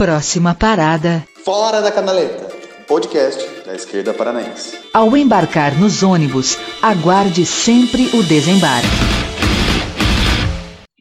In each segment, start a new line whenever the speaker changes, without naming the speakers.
Próxima parada.
Fora da Canaleta, podcast da esquerda paranaense.
Ao embarcar nos ônibus, aguarde sempre o desembarque.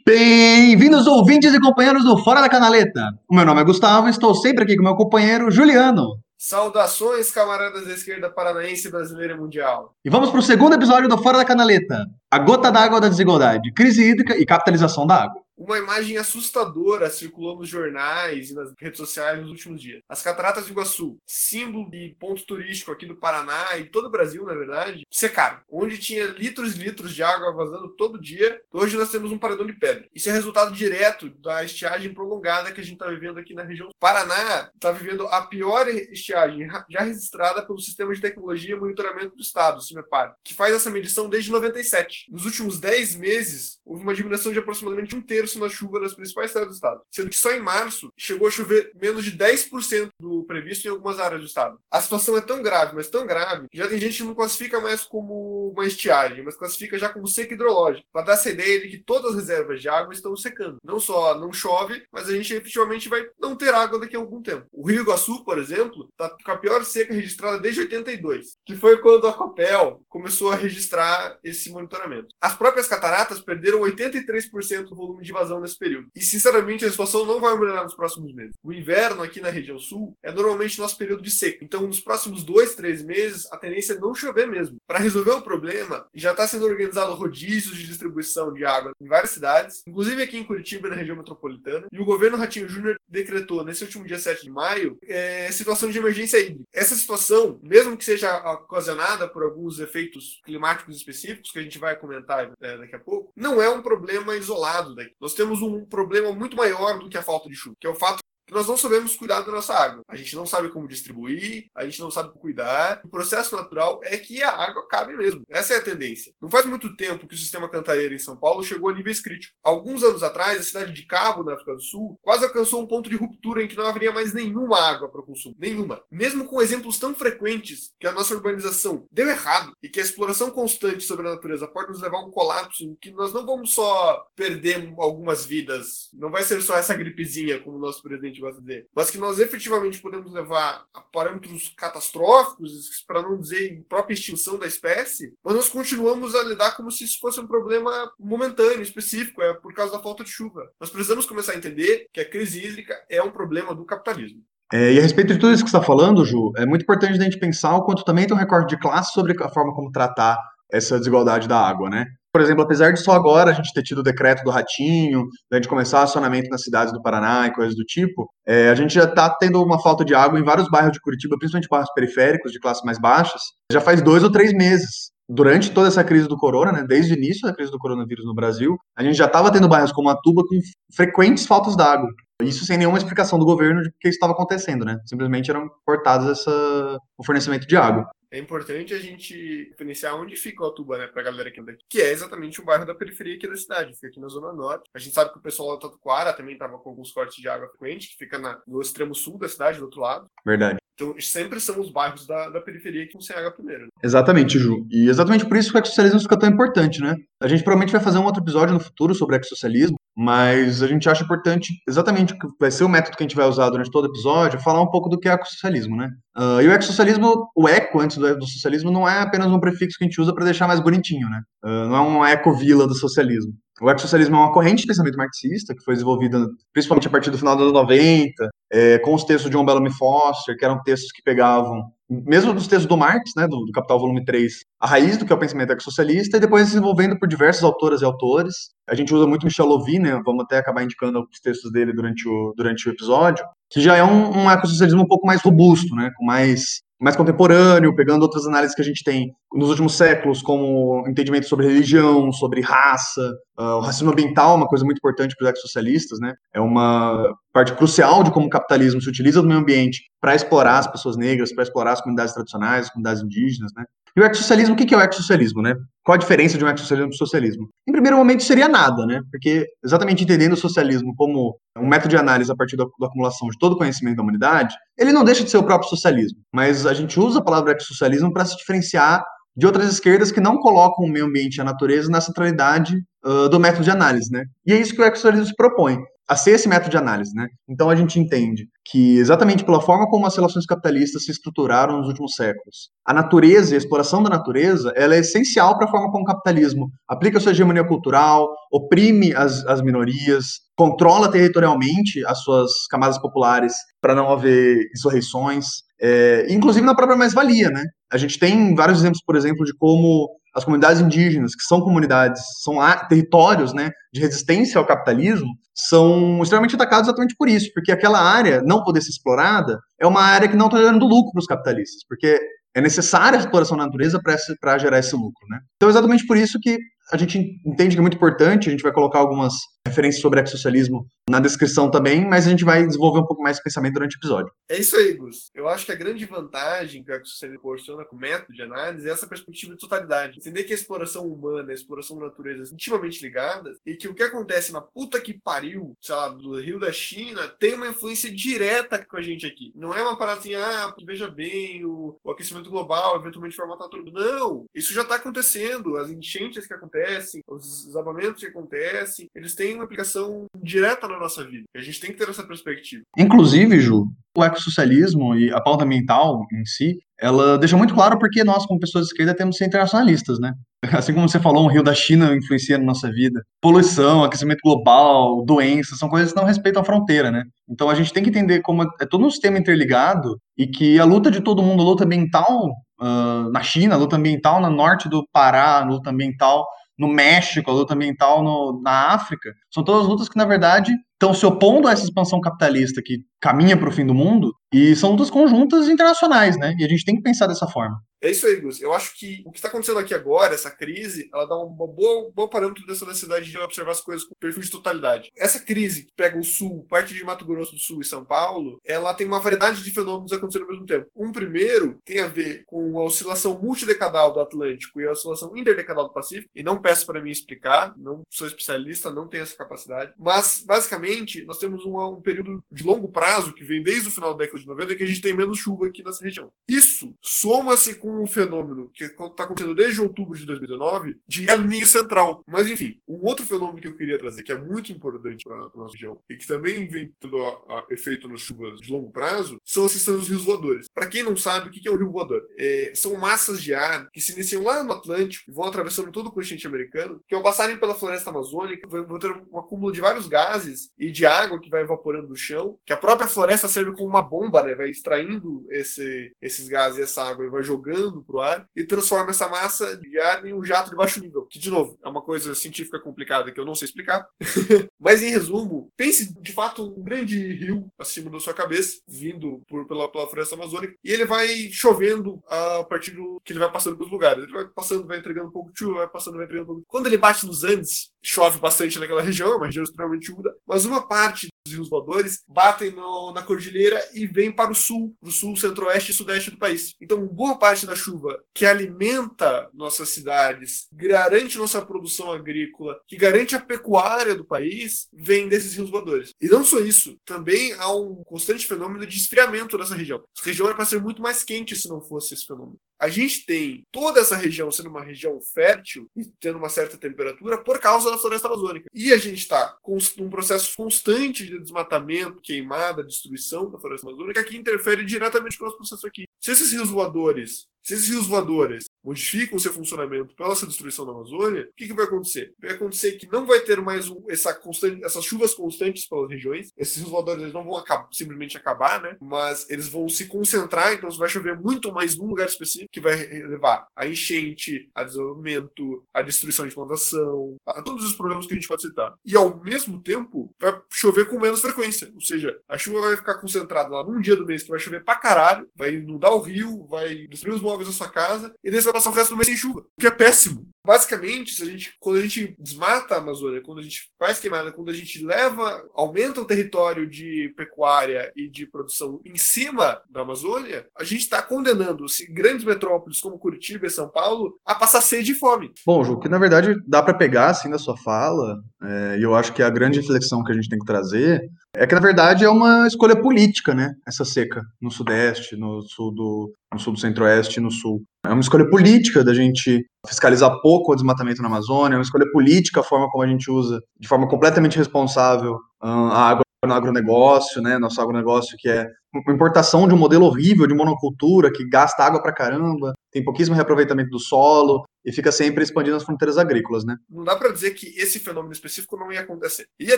Bem-vindos, ouvintes e companheiros do Fora da Canaleta. O meu nome é Gustavo e estou sempre aqui com meu companheiro Juliano.
Saudações, camaradas da esquerda paranaense, brasileira mundial.
E vamos para o segundo episódio do Fora da Canaleta: A Gota d'Água da Desigualdade, Crise Hídrica e Capitalização da Água.
Uma imagem assustadora circulou nos jornais e nas redes sociais nos últimos dias. As Cataratas do Iguaçu, símbolo de ponto turístico aqui do Paraná e todo o Brasil, na verdade, secaram. Onde tinha litros e litros de água vazando todo dia, hoje nós temos um paredão de pedra. Isso é resultado direto da estiagem prolongada que a gente está vivendo aqui na região. Paraná está vivendo a pior estiagem já registrada pelo Sistema de Tecnologia e Monitoramento do Estado, o CIMEPAR, que faz essa medição desde 97. Nos últimos 10 meses, houve uma diminuição de aproximadamente um terço na chuva nas principais cidades do estado, sendo que só em março chegou a chover menos de 10% do previsto em algumas áreas do estado. A situação é tão grave, mas tão grave, que já tem gente que não classifica mais como uma estiagem, mas classifica já como seca hidrológica, para dar essa ideia de que todas as reservas de água estão secando. Não só não chove, mas a gente efetivamente vai não ter água daqui a algum tempo. O Rio Iguaçu, por exemplo, está com a pior seca registrada desde 82, que foi quando a Copel começou a registrar esse monitoramento. As próprias cataratas perderam 83% do volume de vazão nesse período. E, sinceramente, a situação não vai melhorar nos próximos meses. O inverno aqui na região sul é normalmente nosso período de seca. Então, nos próximos dois, três meses, a tendência é não chover mesmo. Para resolver o problema, já está sendo organizado rodízios de distribuição de água em várias cidades, inclusive aqui em Curitiba, na região metropolitana. E o governo Ratinho Júnior decretou, nesse último dia 7 de maio, é, situação de emergência hídrica. Essa situação, mesmo que seja ocasionada por alguns efeitos climáticos específicos, que a gente vai comentar é, daqui a pouco, não é um problema isolado daqui. Nós temos um problema muito maior do que a falta de chuva, que é o fato nós não sabemos cuidar da nossa água. A gente não sabe como distribuir, a gente não sabe cuidar. O processo natural é que a água cabe mesmo. Essa é a tendência. Não faz muito tempo que o sistema cantareiro em São Paulo chegou a níveis críticos. Alguns anos atrás, a cidade de Cabo, na África do Sul, quase alcançou um ponto de ruptura em que não haveria mais nenhuma água para o consumo. Nenhuma. Mesmo com exemplos tão frequentes que a nossa urbanização deu errado e que a exploração constante sobre a natureza pode nos levar a um colapso em que nós não vamos só perder algumas vidas, não vai ser só essa gripezinha, como o nosso presidente gente gosta de dizer, mas que nós efetivamente podemos levar a parâmetros catastróficos, para não dizer própria extinção da espécie, mas nós continuamos a lidar como se isso fosse um problema momentâneo, específico, é por causa da falta de chuva. Nós precisamos começar a entender que a crise hídrica é um problema do capitalismo.
É, e a respeito de tudo isso que você está falando, Ju, é muito importante a gente pensar o quanto também tem um recorte de classe sobre a forma como tratar essa desigualdade da água, né? Por exemplo, apesar de só agora a gente ter tido o decreto do ratinho, da gente começar acionamento nas cidades do Paraná e coisas do tipo, é, a gente já está tendo uma falta de água em vários bairros de Curitiba, principalmente bairros periféricos de classes mais baixas, já faz dois ou três meses. Durante toda essa crise do corona, né, desde o início da crise do coronavírus no Brasil, a gente já estava tendo bairros como a Tuba com frequentes faltas d'água. Isso sem nenhuma explicação do governo de que isso estava acontecendo, né? Simplesmente eram cortados essa, o fornecimento de água
é importante a gente diferenciar onde fica o Atuba, né, pra galera aqui daqui, que é exatamente o bairro da periferia aqui da cidade, fica aqui na Zona Norte. A gente sabe que o pessoal da Tatuquara também tava com alguns cortes de água frequente, que fica na, no extremo sul da cidade, do outro lado.
Verdade.
Então, sempre são os bairros da, da periferia que vão sem água primeiro. Né?
Exatamente, Ju. E exatamente por isso que o ecossocialismo fica tão importante, né? A gente provavelmente vai fazer um outro episódio no futuro sobre ecossocialismo, mas a gente acha importante, exatamente que vai ser o método que a gente vai usar durante todo o episódio, falar um pouco do que é ecossocialismo, né? Uh, e o ecossocialismo, o eco antes do, do, socialismo, não é apenas um prefixo que a gente usa para deixar mais bonitinho, né? Uh, não é uma ecovila do socialismo. O ecossocialismo é uma corrente de pensamento marxista que foi desenvolvida principalmente a partir do final dos anos 90, é, com os textos de John Bellamy Foster, que eram textos que pegavam, mesmo dos textos do Marx, né, do, do Capital Volume 3, a raiz do que é o pensamento ecossocialista, e depois desenvolvendo por diversas autoras e autores. A gente usa muito Michel Lovy, né, vamos até acabar indicando os textos dele durante o, durante o episódio, que já é um, um ecossocialismo um pouco mais robusto, né, com mais mais contemporâneo, pegando outras análises que a gente tem nos últimos séculos, como entendimento sobre religião, sobre raça, uh, o racismo ambiental, uma coisa muito importante para os ex-socialistas, né? É uma parte crucial de como o capitalismo se utiliza do meio ambiente para explorar as pessoas negras, para explorar as comunidades tradicionais, as comunidades indígenas, né? E o ecossocialismo, o que é o ecossocialismo, né? Qual a diferença de um ecossocialismo para o socialismo? Em primeiro momento seria nada, né? Porque exatamente entendendo o socialismo como um método de análise a partir da, da acumulação de todo o conhecimento da humanidade, ele não deixa de ser o próprio socialismo. Mas a gente usa a palavra ecossocialismo para se diferenciar de outras esquerdas que não colocam o meio ambiente e a natureza na centralidade uh, do método de análise, né? E é isso que o ecossocialismo se propõe. A ser esse método de análise, né? Então a gente entende que exatamente pela forma como as relações capitalistas se estruturaram nos últimos séculos, a natureza a exploração da natureza, ela é essencial para a forma como o capitalismo aplica sua hegemonia cultural, oprime as, as minorias, controla territorialmente as suas camadas populares para não haver insurreições, é, inclusive na própria mais-valia, né? A gente tem vários exemplos, por exemplo, de como as comunidades indígenas, que são comunidades, são territórios né, de resistência ao capitalismo, são extremamente atacados exatamente por isso, porque aquela área não poder ser explorada é uma área que não está gerando lucro para os capitalistas, porque é necessária a exploração da natureza para gerar esse lucro. Né? Então, exatamente por isso que a gente entende que é muito importante, a gente vai colocar algumas referências sobre ecossocialismo na descrição também, mas a gente vai desenvolver um pouco mais esse pensamento durante o episódio.
É isso aí, Gus. Eu acho que a grande vantagem que o ecossocialismo proporciona com o método de análise é essa perspectiva de totalidade. Entender que a exploração humana a exploração da natureza são intimamente ligadas e que o que acontece na puta que pariu, sei lá, do Rio da China, tem uma influência direta com a gente aqui. Não é uma parada assim, ah, veja bem, o, o aquecimento global eventualmente vai matar tudo. Não! Isso já está acontecendo. As enchentes que acontecem, os desabamentos que acontecem, eles têm uma aplicação direta na nossa vida. A gente tem que ter essa perspectiva.
Inclusive, Ju, o ecossocialismo e a pauta ambiental em si, ela deixa muito claro porque nós, como pessoas de esquerda, temos que ser internacionalistas, né? Assim como você falou, um rio da China influencia na nossa vida. Poluição, aquecimento global, doenças, são coisas que não respeitam a fronteira, né? Então a gente tem que entender como é todo um sistema interligado e que a luta de todo mundo, a luta ambiental uh, na China, a luta ambiental no norte do Pará, a luta ambiental no México, a luta ambiental no, na África, são todas lutas que, na verdade, estão se opondo a essa expansão capitalista que caminha para o fim do mundo, e são lutas conjuntas internacionais, né? E a gente tem que pensar dessa forma.
É isso aí, Gus. Eu acho que o que está acontecendo aqui agora, essa crise, ela dá um bom, bom parâmetro dessa necessidade de observar as coisas com perfil de totalidade. Essa crise que pega o Sul, parte de Mato Grosso do Sul e São Paulo, ela tem uma variedade de fenômenos acontecendo ao mesmo tempo. Um primeiro tem a ver com a oscilação multidecadal do Atlântico e a oscilação interdecadal do Pacífico, e não peço para mim explicar, não sou especialista, não tenho essa capacidade, mas basicamente nós temos um, período de longo prazo que vem desde o final da década de 90 que a gente tem menos chuva aqui nessa região. Isso soma-se com um fenômeno que está acontecendo desde outubro de 2019 de El Niño Central. Mas, enfim, um outro fenômeno que eu queria trazer, que é muito importante para a nossa região e que também vem tendo a, a, efeito nas chuvas de longo prazo, são os sistemas rios voadores. Para quem não sabe, o que é um rio voador? É, são massas de ar que se iniciam lá no Atlântico vão atravessando todo o continente americano, que ao passarem pela floresta amazônica vão ter um acúmulo de vários gases e de água que vai evaporando do chão, que a própria floresta serve como uma bomba, né? Vai extraindo esse, esses gases e essa água e vai jogando para o ar e transforma essa massa de ar em um jato de baixo nível. Que, de novo, é uma coisa científica complicada que eu não sei explicar. Mas, em resumo, pense de fato um grande rio acima da sua cabeça, vindo por, pela, pela floresta amazônica, e ele vai chovendo a partir do que ele vai passando pelos lugares. Ele vai passando, vai entregando um pouco de chuva, vai passando, vai entregando um pouco. Quando ele bate nos Andes, chove bastante naquela região, uma região extremamente úmida, mas uma parte dos rios voadores batem no, na cordilheira e vem para o sul, do sul, centro-oeste e sudeste do país. Então, boa parte da chuva que alimenta nossas cidades, garante nossa produção agrícola, que garante a pecuária do país, vem desses rios voadores. E não só isso, também há um constante fenômeno de esfriamento dessa região. Essa região era para ser muito mais quente se não fosse esse fenômeno. A gente tem toda essa região sendo uma região fértil e tendo uma certa temperatura por causa da floresta amazônica. E a gente está com um processo constante de desmatamento, queimada, destruição da floresta amazônica que interfere diretamente com o nosso processo aqui. Se esses rios voadores se esses rios voadores modificam o seu funcionamento pela essa destruição da Amazônia, o que, que vai acontecer? Vai acontecer que não vai ter mais um, essa constante, essas chuvas constantes pelas regiões. Esses rios voadores eles não vão simplesmente acabar, né? Mas eles vão se concentrar, então vai chover muito mais num lugar específico, que vai levar a enchente, a desenvolvimento, a destruição de plantação, a todos os problemas que a gente pode citar. E ao mesmo tempo, vai chover com menos frequência. Ou seja, a chuva vai ficar concentrada lá num dia do mês que vai chover pra caralho, vai inundar o rio, vai destruir os móveis da sua casa, e daí você vai passar o resto do mês sem chuva, o que é péssimo. Basicamente, se a gente, quando a gente desmata a Amazônia, quando a gente faz queimada, quando a gente leva, aumenta o território de pecuária e de produção em cima da Amazônia, a gente está condenando grandes metrópoles como Curitiba e São Paulo a passar sede e fome.
Bom, Ju, que na verdade dá para pegar assim da sua fala, é, e eu acho que a grande reflexão que a gente tem que trazer é que na verdade é uma escolha política, né? Essa seca no Sudeste, no sul do, no sul do Centro-Oeste no Sul. É uma escolha política da gente fiscalizar pouco o desmatamento na Amazônia, é uma escolha política a forma como a gente usa, de forma completamente responsável, a água no agronegócio, né? Nosso agronegócio que é uma importação de um modelo horrível de monocultura que gasta água pra caramba, tem pouquíssimo reaproveitamento do solo e fica sempre expandindo as fronteiras agrícolas, né?
Não dá para dizer que esse fenômeno específico não ia acontecer. Ia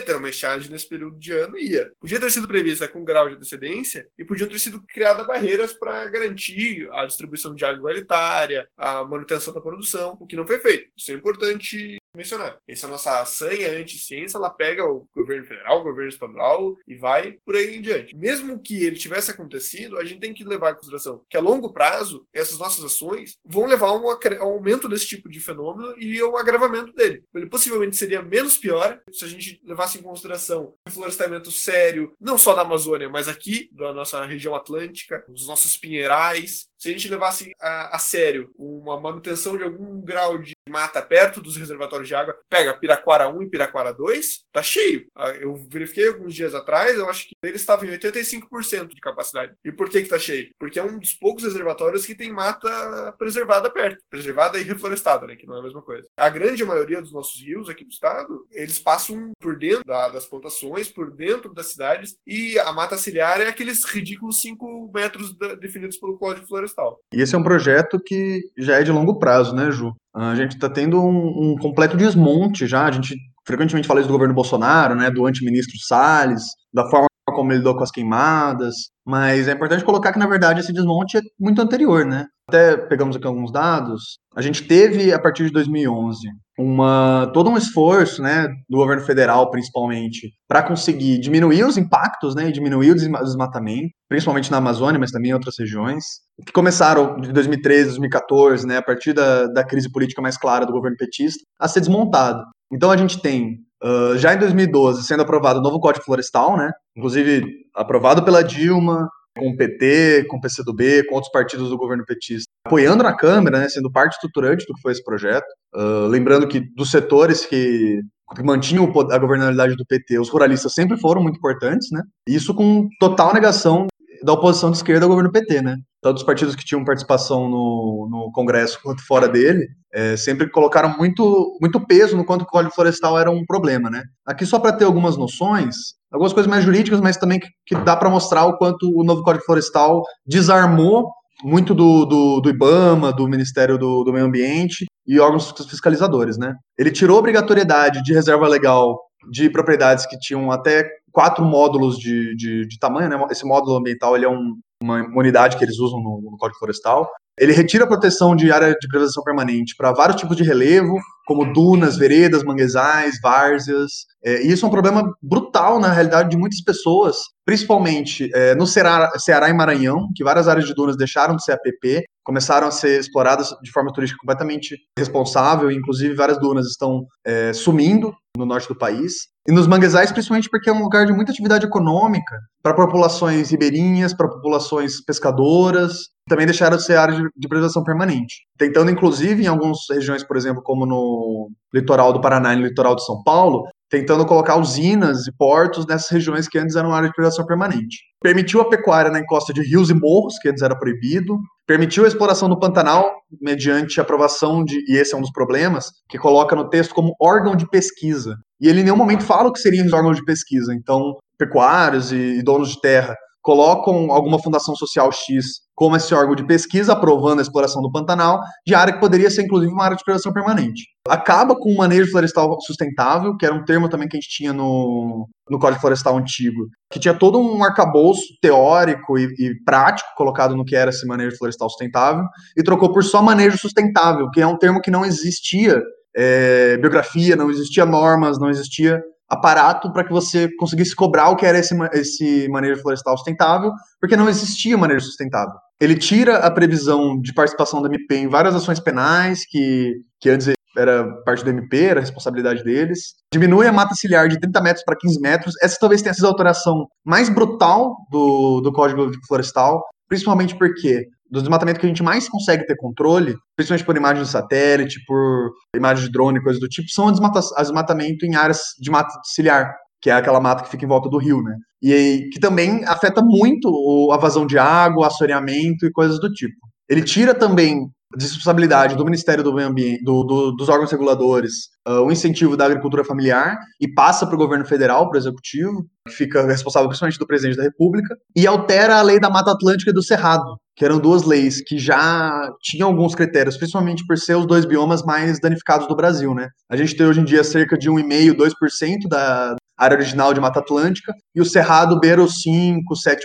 ter uma estiagem nesse período de ano, ia. Podia ter sido prevista com grau de antecedência e podiam ter sido criadas barreiras para garantir a distribuição de água igualitária, a manutenção da produção, o que não foi feito. Isso é importante mencionar. Essa nossa sanha anti-ciência, ela pega o governo federal, o governo estadual e vai por aí em diante. Mesmo que ele tivesse acontecido, a gente tem que levar em consideração que a longo prazo, essas nossas ações vão levar a um aumento desse tipo de fenômeno e ao agravamento dele. Ele possivelmente seria menos pior se a gente levasse em consideração o florestamento sério, não só da Amazônia, mas aqui da nossa região atlântica, dos nossos pinheirais, se a gente levasse a, a, sério uma manutenção de algum grau de mata perto dos reservatórios de água, pega Piraquara 1 e Piraquara 2, tá cheio. Ah, eu verifiquei alguns dias atrás, eu acho que eles estavam em 85% de capacidade. E por que que tá cheio? Porque é um dos poucos reservatórios que tem mata preservada perto. Preservada e reflorestada, né? Que não é a mesma coisa. A grande maioria dos nossos rios aqui do estado, eles passam por dentro da, das plantações, por dentro das cidades, e a mata ciliar é aqueles ridículos 5 metros da, definidos pelo Código Florestal florestal.
E esse é um projeto que já é de longo prazo, né, Ju? A gente está tendo um, um, completo desmonte já. A gente frequentemente fala isso do governo Bolsonaro, né, do antiministro Salles, da forma como ele lidou com as queimadas, mas é importante colocar que, na verdade, esse desmonte é muito anterior, né? Até pegamos aqui alguns dados. A gente teve, a partir de 2011, uma, todo um esforço, né, do governo federal, principalmente, para conseguir diminuir os impactos, né, e diminuir o desmatamento, principalmente na Amazônia, mas também em outras regiões, que começaram de 2013, 2014, né, a partir da, da crise política mais clara do governo petista, a ser desmontado. Então a gente tem Uh, já em 2012, sendo aprovado o novo Código Florestal, né? Inclusive aprovado pela Dilma, com o PT, com o PCdoB, com outros partidos do governo petista, apoiando na Câmara, né, sendo parte estruturante do que foi esse projeto. Uh, lembrando que dos setores que, que mantinham a governabilidade do PT, os ruralistas sempre foram muito importantes, né? Isso com total negação da oposição de esquerda ao governo PT, né? Tanto os partidos que tinham participação no, no Congresso quanto fora dele, é, sempre colocaram muito, muito peso no quanto o Código Florestal era um problema, né? Aqui só para ter algumas noções, algumas coisas mais jurídicas, mas também que, que dá para mostrar o quanto o novo Código Florestal desarmou muito do, do, do IBAMA, do Ministério do, do Meio Ambiente e órgãos fiscalizadores, né? Ele tirou a obrigatoriedade de reserva legal de propriedades que tinham até quatro módulos de, de, de tamanho, né? Esse módulo ambiental ele é um, uma unidade que eles usam no, no Código Florestal. Ele retira a proteção de área de preservação permanente para vários tipos de relevo, como dunas, veredas, manguezais, várzeas. É, e isso é um problema brutal na realidade de muitas pessoas, principalmente é, no Ceará, Ceará e Maranhão, que várias áreas de dunas deixaram de ser APP, começaram a ser exploradas de forma turística completamente responsável, inclusive várias dunas estão é, sumindo no norte do país. E nos manguezais, principalmente porque é um lugar de muita atividade econômica para populações ribeirinhas, para populações pescadoras, também deixaram de ser áreas de, de preservação permanente. Tentando, inclusive, em algumas regiões, por exemplo, como no litoral do Paraná e no litoral de São Paulo, tentando colocar usinas e portos nessas regiões que antes eram áreas de preservação permanente. Permitiu a pecuária na encosta de rios e morros, que antes era proibido. Permitiu a exploração do Pantanal, mediante aprovação de, e esse é um dos problemas, que coloca no texto como órgão de pesquisa. E ele em nenhum momento fala o que seriam os órgãos de pesquisa. Então, pecuários e, donos de terra colocam alguma fundação social X como esse órgão de pesquisa, aprovando a exploração do Pantanal, de área que poderia ser, inclusive, uma área de preservação permanente. Acaba com o manejo florestal sustentável, que era um termo também que a gente tinha no, no Código Florestal antigo, que tinha todo um arcabouço teórico e, e prático colocado no que era esse manejo florestal sustentável, e trocou por só manejo sustentável, que é um termo que não existia é, biografia, não existia normas, não existia aparato para que você conseguisse cobrar o que era esse, esse manejo florestal sustentável, porque não existia manejo sustentável. Ele tira a previsão de participação da MP em várias ações penais, que, que antes era parte do MP, era responsabilidade deles. Diminui a mata ciliar de 30 metros para 15 metros. Essa talvez tenha sido a alteração mais brutal do, do Código Florestal, principalmente porque do desmatamento que a gente mais consegue ter controle, principalmente por imagens de satélite, por imagens de drone, coisas do tipo, são o desmata desmatamento em áreas de mata ciliar, que é aquela mata que fica em volta do rio, né? E que também afeta muito a vazão de água, assoreamento e coisas do tipo. Ele tira também responsabilidade do Ministério do Meio Ambiente, do, do, dos órgãos reguladores, uh, o incentivo da agricultura familiar e passa para o governo federal, para o executivo, que fica responsável principalmente do presidente da República, e altera a lei da Mata Atlântica e do Cerrado, que eram duas leis que já tinham alguns critérios, principalmente por ser os dois biomas mais danificados do Brasil, né? A gente tem hoje em dia cerca de 1,5%, 2% da área original de Mata Atlântica, e o Cerrado beira os 5%, 7%.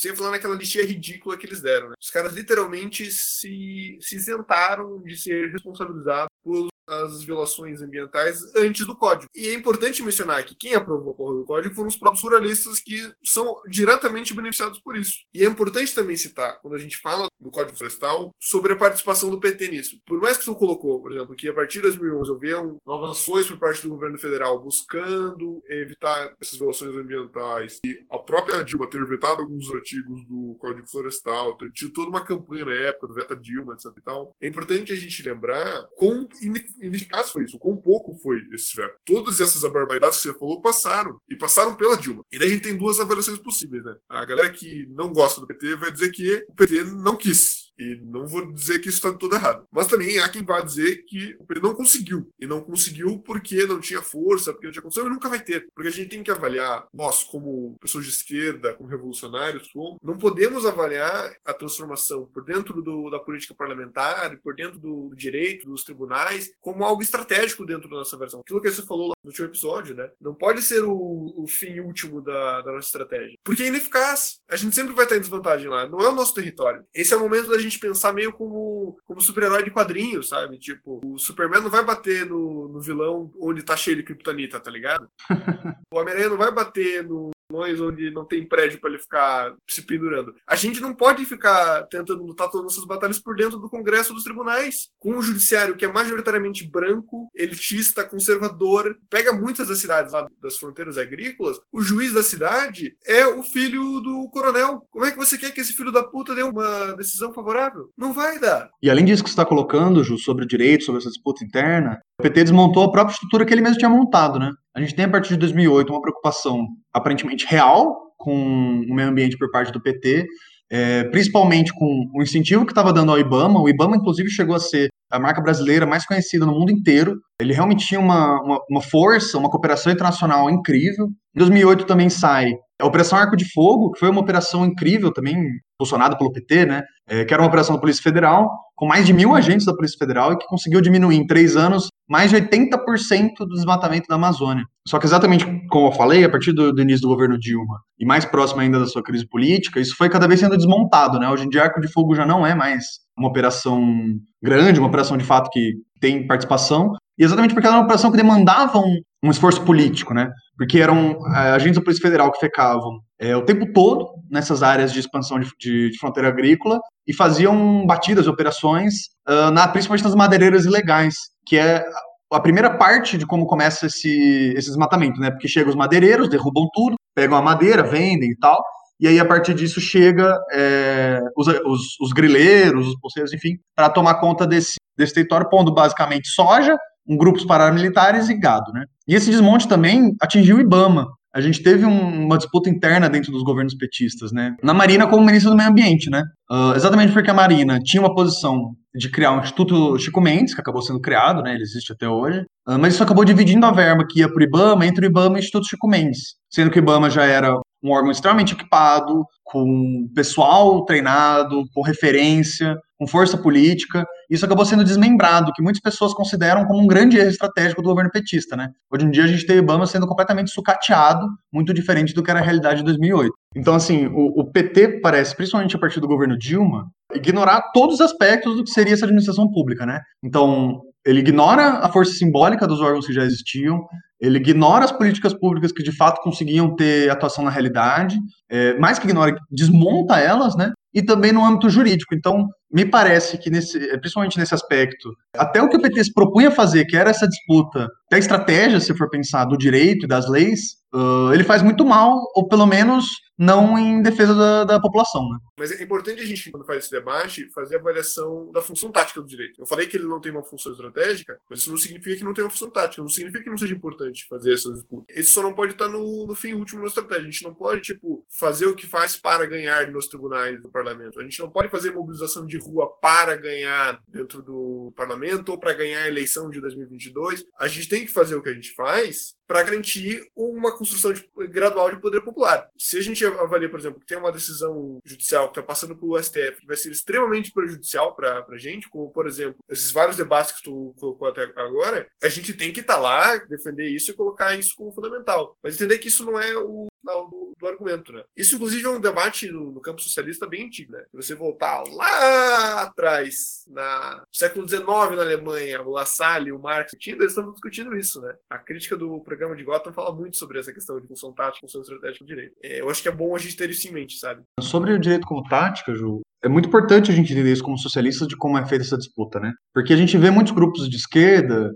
Sem falar naquela listinha ridícula que eles deram, né? Os caras literalmente se, se isentaram de ser responsabilizados por as violações ambientais antes do código. E é importante mencionar que quem aprovou a porra do código foram os próprios ruralistas que são diretamente beneficiados por isso. E é importante também citar, quando a gente fala do Código Florestal, sobre a participação do PT nisso. Por mais que você colocou, por exemplo, que a partir de 2011 houveram novas ações por parte do governo federal buscando evitar essas violações ambientais e a própria Dilma ter vetado alguns artigos do Código Florestal, ter tido toda uma campanha na época do Veta Dilma, etc e tal, é importante a gente lembrar com ineficaz foi isso, com pouco foi esse veto. Todas essas barbaridades que você falou passaram, e passaram pela Dilma. E daí a gente tem duas avaliações possíveis, né? A galera que não gosta do PT vai dizer que o PT não quis e não vou dizer que isso está tudo errado. Mas também há quem vá dizer que o não conseguiu. E não conseguiu porque não tinha força, porque não tinha condição e nunca vai ter. Porque a gente tem que avaliar, nós, como pessoas de esquerda, como revolucionários, não podemos avaliar a transformação por dentro do, da política parlamentar, por dentro do direito, dos tribunais, como algo estratégico dentro da nossa versão. Aquilo que você falou no último episódio, né? Não pode ser o, o fim último da, da nossa estratégia. Porque é ineficaz. A gente sempre vai estar em desvantagem lá. Não é o nosso território. Esse é o momento da gente pensar meio como, como super-herói de quadrinhos, sabe? Tipo, o Superman não vai bater no, no vilão onde tá cheio de kryptonita, tá ligado? o Homem-Aranha não vai bater no, onde não tem prédio para ele ficar se pendurando. A gente não pode ficar tentando lutar todas essas batalhas por dentro do Congresso dos tribunais. Com o judiciário que é majoritariamente branco, elitista, conservador, pega muitas das cidades lá das fronteiras agrícolas, o juiz da cidade é o filho do coronel. Como é que você quer que esse filho da puta dê uma decisão favorável? Não vai dar.
E além disso que você está colocando, Ju, sobre o direito, sobre essa disputa interna, o PT desmontou a própria estrutura que ele mesmo tinha montado, né? A gente tem, a partir de 2008, uma preocupação aparentemente real com o meio ambiente por parte do PT, é, principalmente com o incentivo que estava dando ao IBAMA. O IBAMA, inclusive, chegou a ser a marca brasileira mais conhecida no mundo inteiro. Ele realmente tinha uma, uma, uma força, uma cooperação internacional incrível. Em 2008 também sai a Operação Arco de Fogo, que foi uma operação incrível também, impulsionada pelo PT, né? É, que era uma operação da Polícia Federal, com mais de mil agentes da Polícia Federal, e que conseguiu diminuir em três anos mais de 80% do desmatamento da Amazônia. Só que exatamente como eu falei, a partir do, do, início do governo Dilma, e mais próximo ainda da sua crise política, isso foi cada vez sendo desmontado, né? Hoje em dia, Arco de Fogo já não é mais uma operação grande, uma operação de fato que tem participação, e exatamente porque era uma operação que demandava um, um esforço político, né? Porque eram é, agentes da Polícia Federal que ficavam é, o tempo todo nessas áreas de expansão de, de, de fronteira agrícola e faziam batidas, operações, uh, na, principalmente nas madeireiras ilegais, que é a primeira parte de como começa esse, esse desmatamento, né? Porque chegam os madeireiros, derrubam tudo, pegam a madeira, vendem e tal, e aí a partir disso chega é, os, os, os, grileiros, os pulseiros, enfim, para tomar conta desse, desse território, pondo basicamente soja, um grupos paramilitares e gado, né? E esse desmonte também atingiu o IBAMA. A gente teve um, uma disputa interna dentro dos governos petistas, né? Na Marina como ministro do Meio Ambiente, né? Uh, exatamente porque a Marina tinha uma posição de criar um Instituto Chico Mendes, que acabou sendo criado, né? Ele existe até hoje. Uh, mas isso acabou dividindo a verba que ia para o IBAMA entre o IBAMA e o Instituto Chico Mendes. Sendo que o IBAMA já era um órgão extremamente equipado, com pessoal treinado, com referência, com força política. Isso acabou sendo desmembrado, que muitas pessoas consideram como um grande erro estratégico do governo petista, né? Hoje em dia a gente tem o Obama sendo completamente sucateado, muito diferente do que era a realidade de 2008. Então, assim, o, o PT parece, principalmente a partir do governo Dilma, ignorar todos os aspectos do que seria essa administração pública, né? Então, ele ignora a força simbólica dos órgãos que já existiam, ele ignora as políticas públicas que de fato conseguiam ter atuação na realidade, é, mais que ignora, desmonta elas, né? E também no âmbito jurídico. Então, me parece que, nesse, principalmente nesse aspecto, até o que o PT se propunha fazer, que era essa disputa, até a estratégia, se for pensar, do direito e das leis, uh, ele faz muito mal, ou pelo menos não em defesa da, da, população. Né?
Mas é importante a gente, quando faz esse debate, fazer a avaliação da função tática do direito. Eu falei que ele não tem uma função estratégica, mas isso não significa que não tenha uma função tática, não significa que não seja importante fazer essas disputas. Isso só não pode estar no, no fim último da estratégia. A gente não pode, tipo, fazer o que faz para ganhar nos tribunais do parlamento. A gente não pode fazer mobilização de rua para ganhar dentro do parlamento ou para ganhar a eleição de 2022. A gente tem que fazer o que a gente faz para garantir uma construção de, gradual de poder popular. Se a gente avalia, por exemplo, que tem uma decisão judicial que está passando pelo STF que vai ser extremamente prejudicial para a gente, como, por exemplo, esses vários debates que tu colocou até agora, a gente tem que estar tá lá, defender isso e colocar isso como fundamental. Mas entender que isso não é o final do, do argumento, né? Isso, inclusive, é um debate no, no, campo socialista bem antigo, né? Se você voltar lá atrás, na século XIX na Alemanha, o Lassalle, o Marx, eles estão discutindo isso, né? A crítica do programa de Gotham fala muito sobre essa questão de função tática, função estratégica do direito. É, eu acho que é bom a gente ter isso em mente, sabe?
Sobre o direito como tática, Ju, é muito importante a gente entender isso como socialistas de como é feita essa disputa, né? Porque a gente vê muitos grupos de esquerda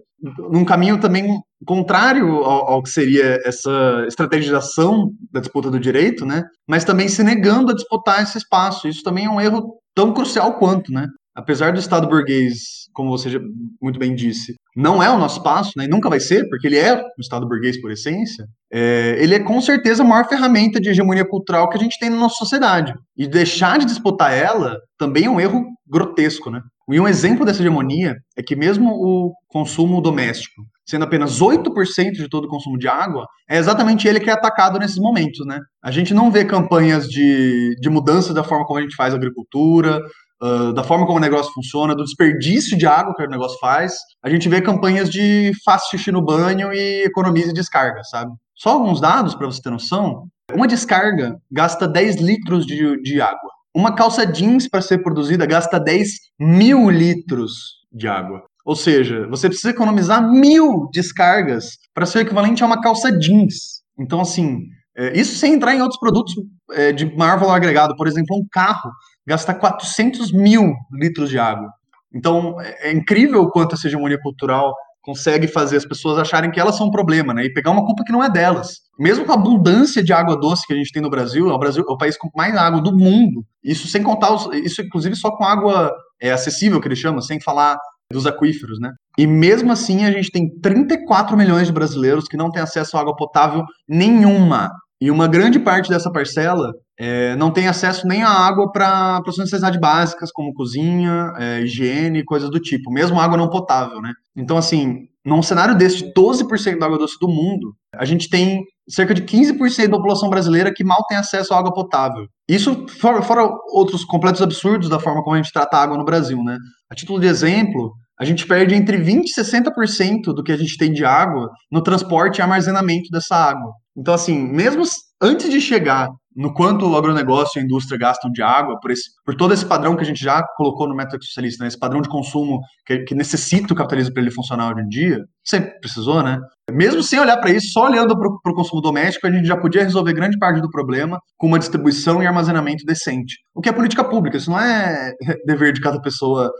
num caminho também contrário ao, ao, que seria essa estrategização da disputa do direito, né? Mas também se negando a disputar esse espaço. Isso também é um erro tão crucial quanto, né? Apesar do Estado burguês, como você muito bem disse, não é o nosso espaço, né? E nunca vai ser, porque ele é o Estado burguês por essência. É, ele é com certeza a maior ferramenta de hegemonia cultural que a gente tem na nossa sociedade. E deixar de disputar ela também é um erro grotesco, né? E um exemplo dessa hegemonia é que mesmo o consumo doméstico, sendo apenas 8% de todo o consumo de água, é exatamente ele que é atacado nesses momentos, né? A gente não vê campanhas de, de mudança da forma como a gente faz a agricultura, uh, da forma como o negócio funciona, do desperdício de água que o negócio faz. A gente vê campanhas de faça xixi no banho e economize descarga, sabe? Só alguns dados para você ter noção. Uma descarga gasta 10 litros de, de água. Uma calça jeans, para ser produzida, gasta 10 mil litros de água. Ou seja, você precisa economizar mil descargas para ser equivalente a uma calça jeans. Então, assim, é, isso sem entrar em outros produtos é, de maior valor agregado. Por exemplo, um carro gasta 400 mil litros de água. Então, é, é incrível o quanto essa hegemonia cultural consegue fazer as pessoas acharem que elas são um problema, né? E pegar uma culpa que não é delas. Mesmo com a abundância de água doce que a gente tem no Brasil, é o Brasil é o país com mais água do mundo. Isso sem contar, os, isso inclusive só com água é, acessível, que eles chamam, sem falar dos aquíferos, né? E mesmo assim a gente tem 34 milhões de brasileiros que não têm acesso a água potável nenhuma. E uma grande parte dessa parcela é, não tem acesso nem à água para suas necessidades básicas, como cozinha, é, higiene, coisas do tipo, mesmo água não potável, né? Então, assim, num cenário desse de 12% da água doce do mundo, a gente tem cerca de 15% da população brasileira que mal tem acesso à água potável. Isso fora, fora outros completos absurdos da forma como a gente trata a água no Brasil, né? A título de exemplo, a gente perde entre 20% e 60% do que a gente tem de água no transporte e armazenamento dessa água. Então, assim, mesmo antes de chegar no quanto o agronegócio e a indústria gastam de água, por, esse, por todo esse padrão que a gente já colocou no método socialista, né, esse padrão de consumo que, que necessita o capitalismo para ele funcionar hoje em dia, sempre precisou, né? Mesmo sem olhar para isso, só olhando para o consumo doméstico, a gente já podia resolver grande parte do problema com uma distribuição e armazenamento decente. O que é política pública, isso não é dever de cada pessoa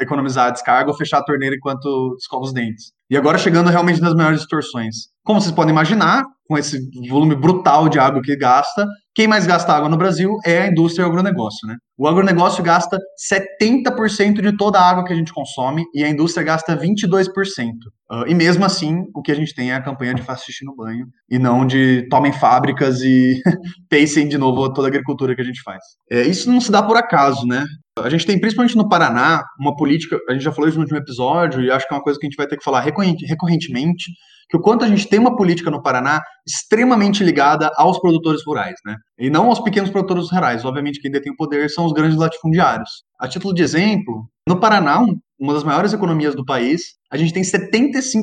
economizar a descarga ou fechar a torneira enquanto escova os dentes. E agora chegando realmente nas maiores distorções. Como vocês podem imaginar, com esse volume brutal de água que gasta, quem mais gasta água no Brasil é a indústria e o agronegócio, né? O agronegócio gasta 70% de toda a água que a gente consome e a indústria gasta 22%. Uh, e mesmo assim, o que a gente tem é a campanha de faça xixi no banho e não de tomem fábricas e pensem de novo toda a agricultura que a gente faz. É, isso não se dá por acaso, né? A gente tem, principalmente no Paraná, uma política, a gente já falou isso no último episódio, e acho que é uma coisa que a gente vai ter que falar recorrentemente, que o quanto a gente tem uma política no Paraná extremamente ligada aos produtores rurais, né? E não aos pequenos produtores rurais. Obviamente, quem detém o poder são os grandes latifundiários. A título de exemplo, no Paraná, uma das maiores economias do país, a gente tem 75%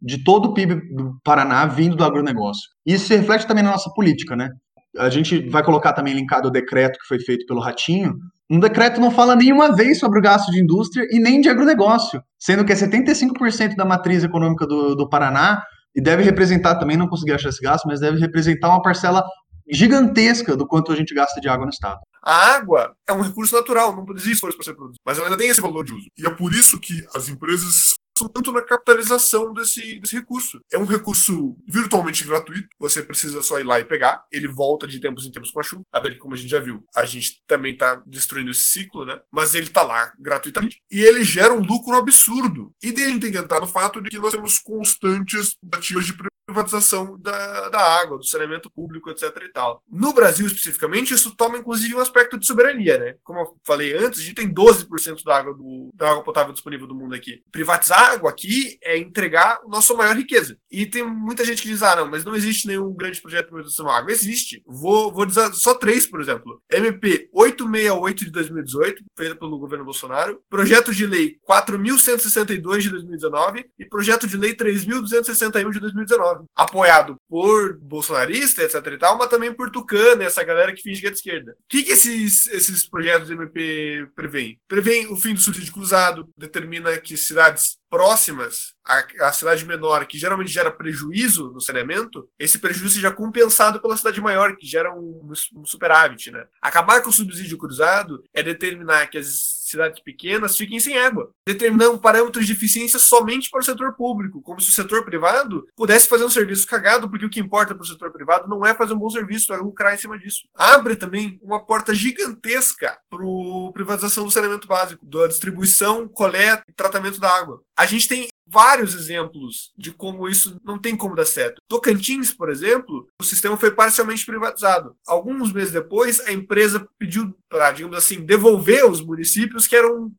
de todo o PIB do Paraná vindo do agronegócio. Isso se reflete também na nossa política, né? A gente vai colocar também linkado o decreto que foi feito pelo Ratinho, um decreto não fala nenhuma vez sobre o gasto de indústria e nem de agronegócio, sendo que é 75% da matriz econômica do, do Paraná e deve representar, também não consegui achar esse gasto, mas deve representar uma parcela gigantesca do quanto a gente gasta de água no estado.
A água é um recurso natural, não existe para ser produzido, mas ela ainda tem esse valor de uso. E é por isso que as empresas tanto na capitalização desse, desse recurso. É um recurso virtualmente gratuito, você precisa só ir lá e pegar, ele volta de tempos em tempos com a chuva, como a gente já viu, a gente também está destruindo esse ciclo, né? Mas ele está lá gratuitamente e ele gera um lucro absurdo. E daí a gente tem que entrar no fato de que nós temos constantes ativas de privatização da, da água, do saneamento público, etc. e tal. No Brasil, especificamente, isso toma inclusive um aspecto de soberania, né? Como eu falei antes, a gente tem 12% da água, do, da água potável disponível do mundo aqui. Privatizar água aqui é entregar a nossa maior riqueza. E tem muita gente que diz: ah, não, mas não existe nenhum grande projeto de privatização da água. Existe. Vou, vou dizer só três, por exemplo. MP 868 de 2018, feita pelo governo Bolsonaro. Projeto de lei 4.162 de 2019 e projeto de lei 3.261 de 2019 apoiado por bolsonarista, etc e tal, mas também por Tucano, essa galera que finge que é de esquerda. O que, que esses, esses projetos do MP prevêem? Prevêem o fim do subsídio cruzado, determina que cidades próximas à, à, cidade menor, que geralmente gera prejuízo no saneamento, esse prejuízo seja compensado pela cidade maior, que gera um, um superávit. Né? Acabar com o subsídio cruzado é determinar que as cidades pequenas fiquem sem água, determinando parâmetros de eficiência somente para o setor público, como se o setor privado pudesse fazer um serviço cagado, porque o que importa para o setor privado não é fazer um bom serviço, é lucrar em cima disso. Abre também uma porta gigantesca para privatização do saneamento básico, da distribuição, coleta e tratamento da água. A gente tem vários exemplos de como isso não tem como dar certo. Tocantins, por exemplo, o sistema foi parcialmente privatizado. Alguns meses depois, a empresa pediu para, digamos assim, devolver os municípios que eram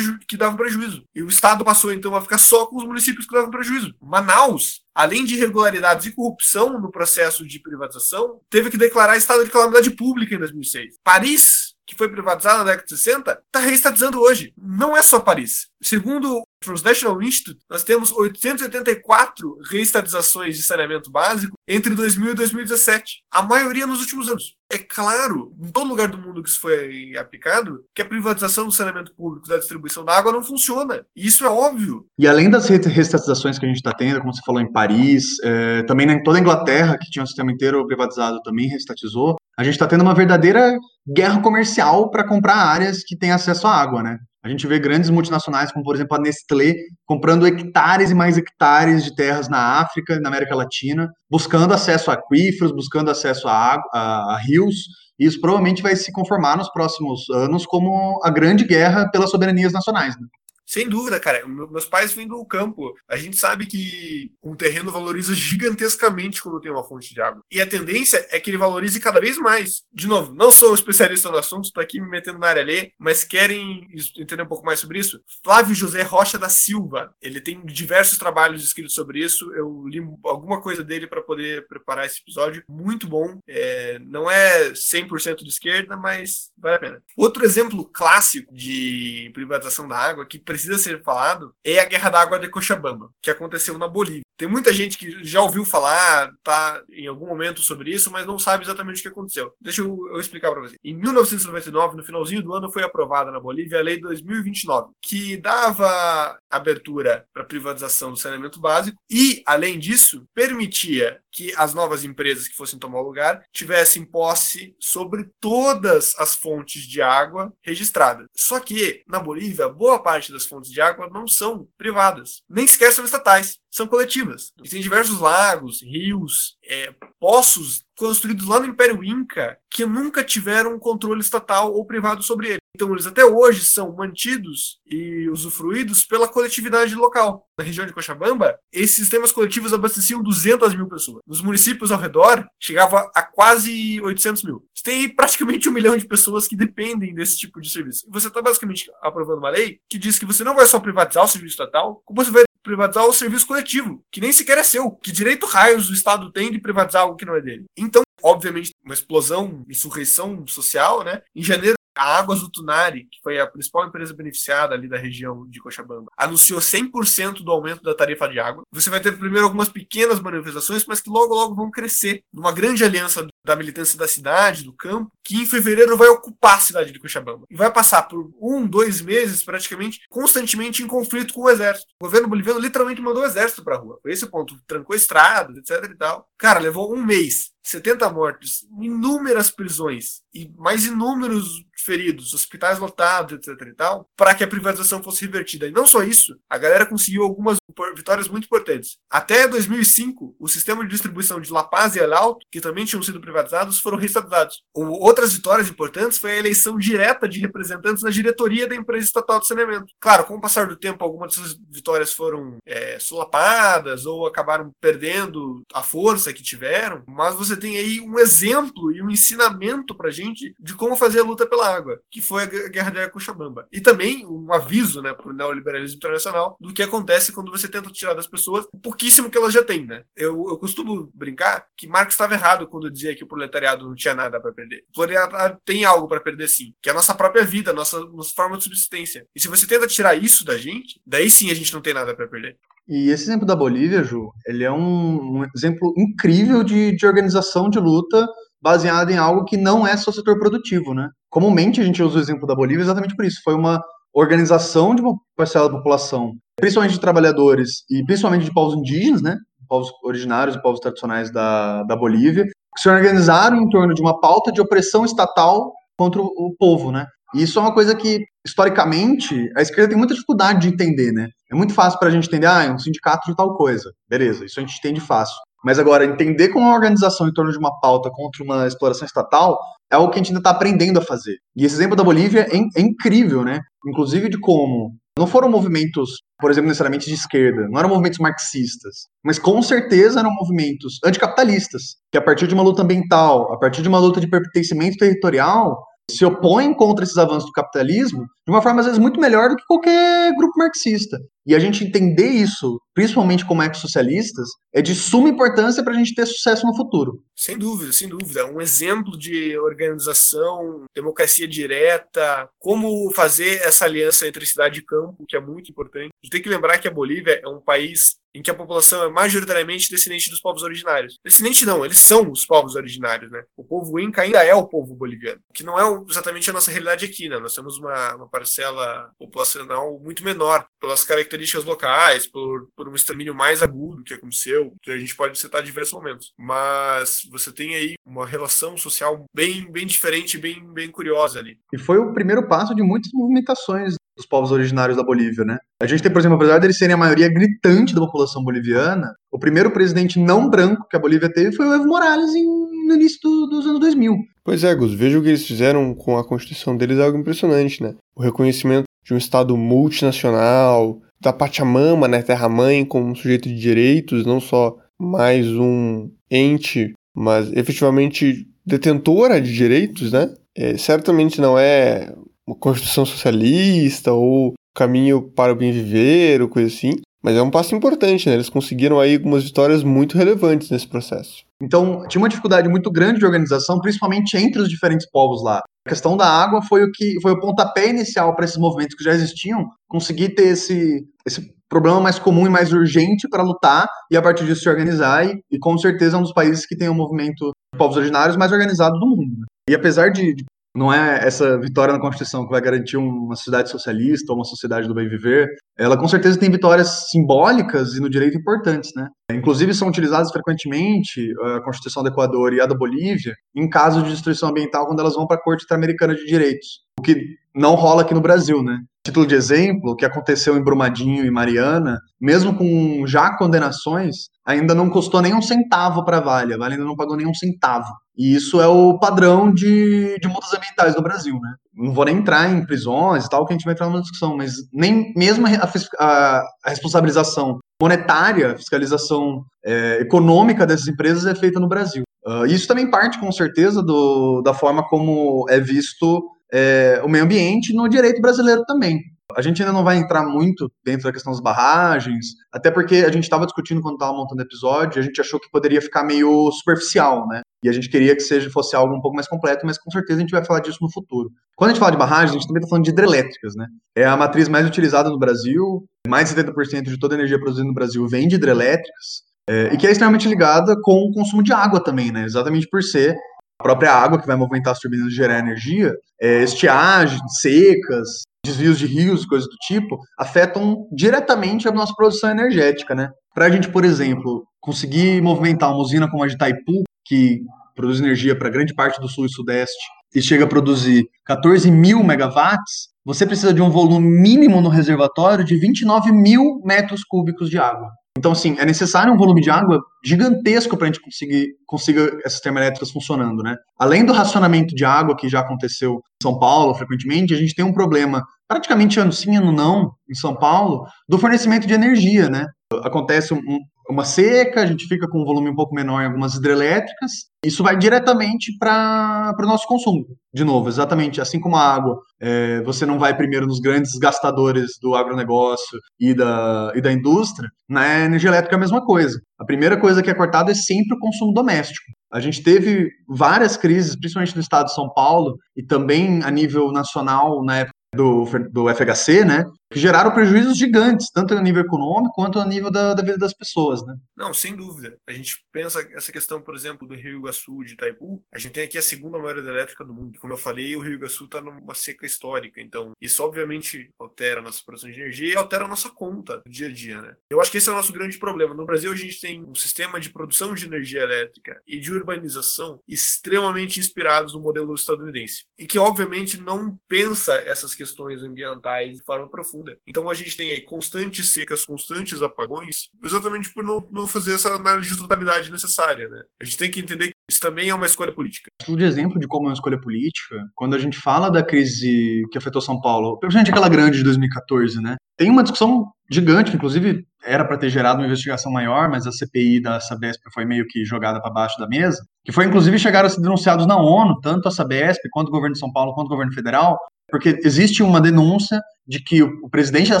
que davam prejuízo. E o Estado passou então a ficar só com os municípios que davam prejuízo. Manaus, além de irregularidades e corrupção no processo de privatização, teve que declarar estado de calamidade pública em 2006. Paris que foi privatizada na década de 60, está reestatizando hoje. Não é só Paris. Segundo o Transnational Institute, nós temos 884 reestatizações de saneamento básico entre 2000 e 2017. A maioria nos últimos anos. É claro, em todo lugar do mundo que isso foi aplicado, que a privatização do saneamento público, da distribuição da água não funciona. Isso é óbvio.
E além das reestatizações que a gente está tendo, como você falou em Paris, é, também em toda a Inglaterra, que tinha um sistema inteiro privatizado, também reestatizou, a gente está tendo uma verdadeira guerra comercial para comprar áreas que têm acesso à água, né? A gente vê grandes multinacionais, como por exemplo a Nestlé, comprando hectares e mais hectares de terras na África na América Latina, buscando acesso a aquíferos, buscando acesso a, água, a, a rios. E isso provavelmente vai se conformar nos próximos anos como a grande guerra pelas soberanias nacionais. Né?
Sem dúvida, cara. Meus pais vêm do campo. A gente sabe que um terreno valoriza gigantescamente quando tem uma fonte de água. E a tendência é que ele valorize cada vez mais. De novo, não sou especialista no assunto, estou aqui me metendo na área ali, mas querem entender um pouco mais sobre isso? Flávio José Rocha da Silva. Ele tem diversos trabalhos escritos sobre isso. Eu li alguma coisa dele para poder preparar esse episódio. Muito bom. É, não é 100% de esquerda, mas vale a pena. Outro exemplo clássico de privatização da água que precisa ser falado é a Guerra da Água de Cochabamba, que aconteceu na Bolívia. Tem muita gente que já ouviu falar, tá em algum momento sobre isso, mas não sabe exatamente o que aconteceu. Deixa eu, eu explicar para você. Em 1999, no finalzinho do ano, foi aprovada na Bolívia a Lei 2029, que dava abertura para privatização do saneamento básico e, além disso, permitia que as novas empresas que fossem tomar o lugar tivessem posse sobre todas as fontes de água registradas. Só que, na Bolívia, boa parte das fontes de água não são privadas, nem sequer são estatais, são coletivas. E tem diversos lagos, rios, é, poços construídos lá no Império Inca que nunca tiveram controle estatal ou privado sobre ele. Então, eles até hoje são mantidos e usufruídos pela coletividade local. Na região de Cochabamba, esses sistemas coletivos abasteciam 200 mil pessoas. Nos municípios ao redor, chegava a quase 800 mil. Você tem praticamente um milhão de pessoas que dependem desse tipo de serviço. Você está basicamente aprovando uma lei que diz que você não vai só privatizar o serviço estatal, como você vai privatizar o serviço coletivo, que nem sequer é seu. Que direito raios o Estado tem de privatizar algo que não é dele? Então, obviamente, uma explosão, insurreição social, né? Em janeiro a Águas do Tunari, que foi a principal empresa beneficiada ali da região de Cochabamba, anunciou 100% do aumento da tarifa de água. Você vai ter primeiro algumas pequenas manifestações, mas que logo, logo vão crescer numa grande aliança da militância da cidade, do campo, que em fevereiro vai ocupar a cidade de Cochabamba. E vai passar por um, dois meses, praticamente, constantemente em conflito com o exército. O governo boliviano literalmente mandou o exército pra rua. Foi esse ponto. Trancou estradas, etc e tal. Cara, levou um mês 70 mortos, inúmeras prisões e mais inúmeros feridos, hospitais lotados, etc e tal, para que a privatização fosse revertida. E não só isso, a galera conseguiu algumas vitórias muito importantes. Até 2005, o sistema de distribuição de La Paz e Alto, que também tinham sido privatizados, foram reestatizados. Outras vitórias importantes foi a eleição direta de representantes na diretoria da empresa estatal de saneamento. Claro, com o passar do tempo, algumas dessas vitórias foram é, solapadas ou acabaram perdendo a força que tiveram, mas você tem aí um exemplo e um ensinamento pra gente de como fazer a luta pela água, que foi a Guerra de Cochabamba. E também um aviso né, para o neoliberalismo internacional do que acontece quando você tenta tirar das pessoas o pouquíssimo que elas já têm. Né? Eu, eu costumo brincar que Marx estava errado quando dizia que o proletariado não tinha nada para perder. O proletariado tem algo para perder sim, que é a nossa própria vida, a nossa, nossa forma de subsistência. E se você tenta tirar isso da gente, daí sim a gente não tem nada para perder.
E esse exemplo da Bolívia, Ju, ele é um, um exemplo incrível de, de organização de luta baseada em algo que não é só setor produtivo, né? Comumente a gente usa o exemplo da Bolívia exatamente por isso. Foi uma organização de uma parcela da população, principalmente de trabalhadores e principalmente de povos indígenas, né? Povos originários e povos tradicionais da, da Bolívia, que se organizaram em torno de uma pauta de opressão estatal contra o, povo, né? E isso é uma coisa que, historicamente, a esquerda tem muita dificuldade de entender, né? É muito fácil para a gente entender, ah, é um sindicato de tal coisa. Beleza, isso a gente entende fácil. Mas agora, entender como uma organização em torno de uma pauta contra uma exploração estatal é algo que a gente ainda está aprendendo a fazer. E esse exemplo da Bolívia é, é, incrível, né? Inclusive de como não foram movimentos, por exemplo, necessariamente de esquerda, não eram movimentos marxistas, mas com certeza eram movimentos anticapitalistas, que a partir de uma luta ambiental, a partir de uma luta de pertencimento territorial, se opõem contra esses avanços do capitalismo de uma forma, às vezes, muito melhor do que qualquer grupo marxista. E a gente entender isso, principalmente como ex-socialistas, é de suma importância para a gente ter sucesso no futuro.
Sem dúvida, sem dúvida. Um exemplo de organização, democracia direta, como fazer essa aliança entre cidade e campo, que é muito importante. A gente tem que lembrar que a Bolívia é um país em que a população é majoritariamente descendente dos povos originários. Descendente não, eles são os povos originários, né? O povo Inca ainda é o povo boliviano, que não é exatamente a nossa realidade aqui, né? Nós temos uma, uma parcela populacional muito menor, pelas características locais, por, por um extermínio mais agudo que aconteceu, que a gente pode citar diversos momentos. Mas você tem aí uma relação social bem, bem diferente, bem, bem curiosa ali.
E foi o primeiro passo de muitas movimentações dos povos originários da Bolívia, né? A gente tem, por exemplo, apesar deles serem a maioria gritante da população boliviana, o primeiro presidente não branco que a Bolívia teve foi o Evo Morales em, no início do, dos anos 2000.
Pois é, Gus, veja o que eles fizeram com a Constituição deles, é algo impressionante, né? O reconhecimento de um Estado multinacional, da Pachamama, né, terra-mãe, como um sujeito de direitos, não só mais um ente, mas efetivamente detentora de direitos, né? É, certamente não é uma Constituição socialista ou caminho para o bem viver ou coisa assim. Mas é um passo importante, né? Eles conseguiram aí algumas vitórias muito relevantes nesse processo.
Então, tinha uma dificuldade muito grande de organização, principalmente entre os diferentes povos lá. A questão da água foi o que foi o pontapé inicial para esses movimentos que já existiam, conseguir ter esse, esse problema mais comum e mais urgente para lutar e a partir disso se organizar e, e, com certeza é um dos países que tem o um movimento de povos originários mais organizado do mundo. Né? E apesar de, de não é essa vitória na Constituição que vai garantir uma sociedade socialista ou uma sociedade do bem viver. Ela com certeza tem vitórias simbólicas e no direito importantes, né? Inclusive são utilizadas frequentemente a Constituição do Equador e a da Bolívia em caso de destruição ambiental quando elas vão para a Corte Interamericana de Direitos, o que não rola aqui no Brasil, né? Título de exemplo, o que aconteceu em Brumadinho e Mariana, mesmo com já condenações, ainda não custou nem um centavo para a Vale, a Vale ainda não pagou nem um centavo. E isso é o padrão de, de multas ambientais no Brasil, né? Não vou nem entrar em prisões e tal, que a gente vai entrar numa discussão, mas nem mesmo a, a, a responsabilização monetária, fiscalização é, econômica dessas empresas é feita no Brasil. Uh, isso também parte, com certeza, do, da forma como é visto é, o meio ambiente no direito brasileiro também. A gente ainda não vai entrar muito dentro da questão das barragens, até porque a gente estava discutindo quando estava montando o episódio, a gente achou que poderia ficar meio superficial, né? E a gente queria que seja fosse algo um pouco mais completo, mas com certeza a gente vai falar disso no futuro. Quando a gente fala de barragens, a gente também está falando de hidrelétricas, né? É a matriz mais utilizada no Brasil, mais de 70% de toda a energia produzida no Brasil vem de hidrelétricas, é, e que é extremamente ligada com o consumo de água também, né? Exatamente por ser a própria água que vai movimentar as turbinas e gerar energia, é, estiagem, secas, desvios de rios, coisas do tipo, afetam diretamente a nossa produção energética, né? Para a gente, por exemplo, conseguir movimentar uma usina como a de Itaipu, que produz energia para grande parte do sul e sudeste, e chega a produzir 14 mil megawatts, você precisa de um volume mínimo no reservatório de 29 mil metros cúbicos de água. Então, assim, é necessário um volume de água gigantesco para a gente conseguir consiga essas termoelétricas funcionando, né? Além do racionamento de água que já aconteceu em São Paulo frequentemente, a gente tem um problema praticamente ano sim, ano não, em São Paulo, do fornecimento de energia, né? Acontece um, uma seca, a gente fica com um volume um pouco menor em algumas hidrelétricas, isso vai diretamente para o nosso consumo. De novo, exatamente, assim como a água, é, você não vai primeiro nos grandes gastadores do agronegócio e da, e da indústria, na energia elétrica é a mesma coisa. A primeira coisa que é cortada é sempre o consumo doméstico. A gente teve várias crises, principalmente no estado de São Paulo e também a nível nacional na época do, do FHC, né? Que geraram prejuízos gigantes, tanto a nível econômico quanto a nível da, da vida das pessoas, né?
Não, sem dúvida. A gente pensa essa questão, por exemplo, do Rio Iguaçu, de Itaipu, a gente tem aqui a segunda maior hidrelétrica do mundo. Como eu falei, o Rio Iguaçu está numa seca histórica, então isso obviamente altera a nossa produção de energia e altera a nossa conta do dia a dia, né? Eu acho que esse é o nosso grande problema. No Brasil, a gente tem um sistema de produção de energia elétrica e de urbanização extremamente inspirados no modelo estadunidense e que, obviamente, não pensa essas questões ambientais de forma profunda. Então a gente tem aí constantes secas, constantes apagões, exatamente por não, não fazer essa análise de totalidade necessária. Né? A gente tem que entender que isso também é uma escolha política.
De exemplo de como é uma escolha política, quando a gente fala da crise que afetou São Paulo, principalmente aquela grande de 2014, né? Tem uma discussão gigante, que inclusive era para ter gerado uma investigação maior, mas a CPI da Sabesp foi meio que jogada para baixo da mesa, que foi inclusive chegaram a ser denunciados na ONU, tanto a Sabesp quanto o governo de São Paulo quanto o governo federal, porque existe uma denúncia de que o, presidente da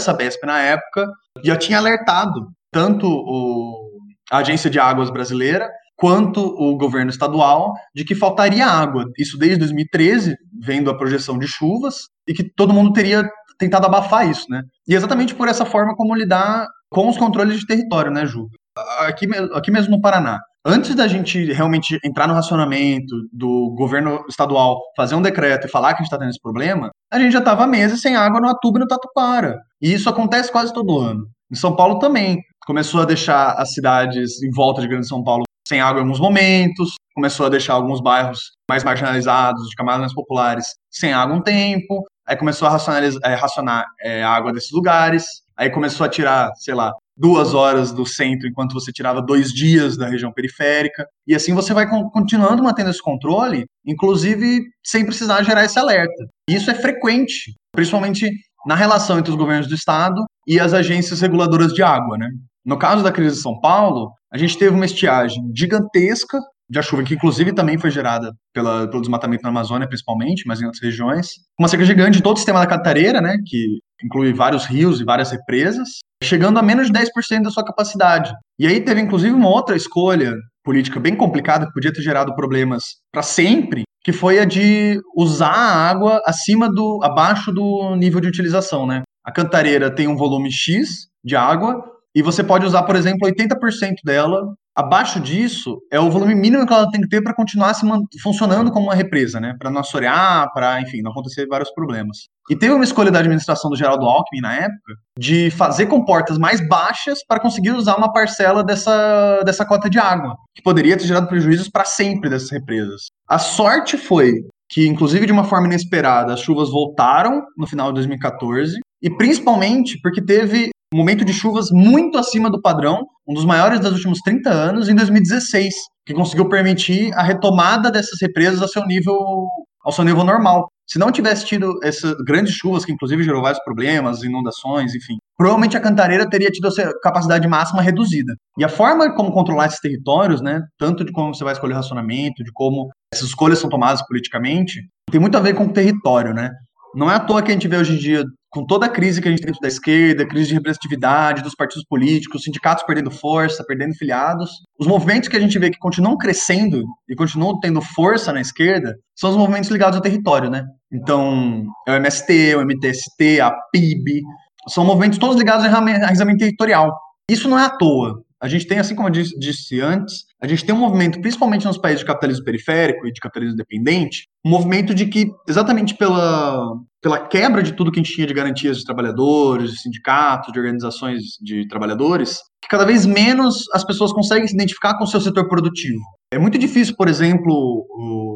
Sabesp, na época, já tinha alertado tanto o, a Agência de Águas Brasileira quanto o governo estadual de que faltaria água. Isso desde 2013, vendo a projeção de chuvas, e que todo mundo teria tentado abafar isso, né? E exatamente por essa forma como lidar com os controles de território, né, Ju? Aqui, aqui mesmo no Paraná antes da gente realmente entrar no racionamento do governo estadual, fazer um decreto e falar que a gente está tendo esse problema, a gente já estava meses sem água no Atuba e no Tatuquara. E isso acontece quase todo ano. Em São Paulo também. Começou a deixar as cidades em volta de Grande São Paulo sem água em alguns momentos, começou a deixar alguns bairros mais marginalizados, de camadas mais populares, sem água um tempo, aí começou a é, racionar é, a água desses lugares, aí começou a tirar, sei lá, duas horas do centro, enquanto você tirava dois dias da região periférica. E assim você vai continuando mantendo esse controle, inclusive sem precisar gerar esse alerta. E isso é frequente, principalmente na relação entre os governos do estado e as agências reguladoras de água, né? No caso da crise de São Paulo, a gente teve uma estiagem gigantesca de chuva, que inclusive também foi gerada pela, pelo desmatamento na Amazônia, principalmente, mas em outras regiões. Uma seca gigante de todo o sistema da Cantareira, né, que inclui vários rios e várias represas, chegando a menos de 10% da sua capacidade. E aí teve inclusive uma outra escolha política bem complicada que podia ter gerado problemas para sempre, que foi a de usar a água acima do abaixo do nível de utilização, né? A cantareira tem um volume X de água e você pode usar, por exemplo, 80% dela Abaixo disso, é o volume mínimo que ela tem que ter para continuar se funcionando como uma represa, né? Para não assorear, para, enfim, não acontecer vários problemas. E teve uma escolha da administração do Geraldo Alckmin na época de fazer comportas mais baixas para conseguir usar uma parcela dessa, dessa cota de água, que poderia ter gerado prejuízos para sempre dessas represas. A sorte foi que, inclusive de uma forma inesperada, as chuvas voltaram no final de 2014, e principalmente porque teve momento de chuvas muito acima do padrão, um dos maiores dos últimos 30 anos, em 2016, que conseguiu permitir a retomada dessas represas ao seu nível, ao seu nível normal. Se não tivesse tido essas grandes chuvas, que inclusive gerou vários problemas, inundações, enfim, provavelmente a Cantareira teria tido a sua capacidade máxima reduzida. E a forma como controlar esses territórios, né, tanto de como você vai escolher racionamento, de como essas escolhas são tomadas politicamente, tem muito a ver com o território, né? Não é à toa que a gente vê hoje em dia com toda a crise que a gente tem da esquerda, crise de representatividade dos partidos políticos, sindicatos perdendo força, perdendo filiados, os movimentos que a gente vê que continuam crescendo e continuam tendo força na esquerda são os movimentos ligados ao território, né? Então, é o MST, o MTST, a PIB, são movimentos todos ligados ao arraigamento territorial. Isso não é à toa. A gente tem, assim como eu disse, disse, antes, a gente tem um movimento, principalmente nos países de capitalismo periférico e de capitalismo dependente, um movimento de que, exatamente pela, pela quebra de tudo que a gente tinha de garantias de trabalhadores, de sindicatos, de organizações de trabalhadores, que cada vez menos as pessoas conseguem se identificar com o seu setor produtivo. É muito difícil, por exemplo,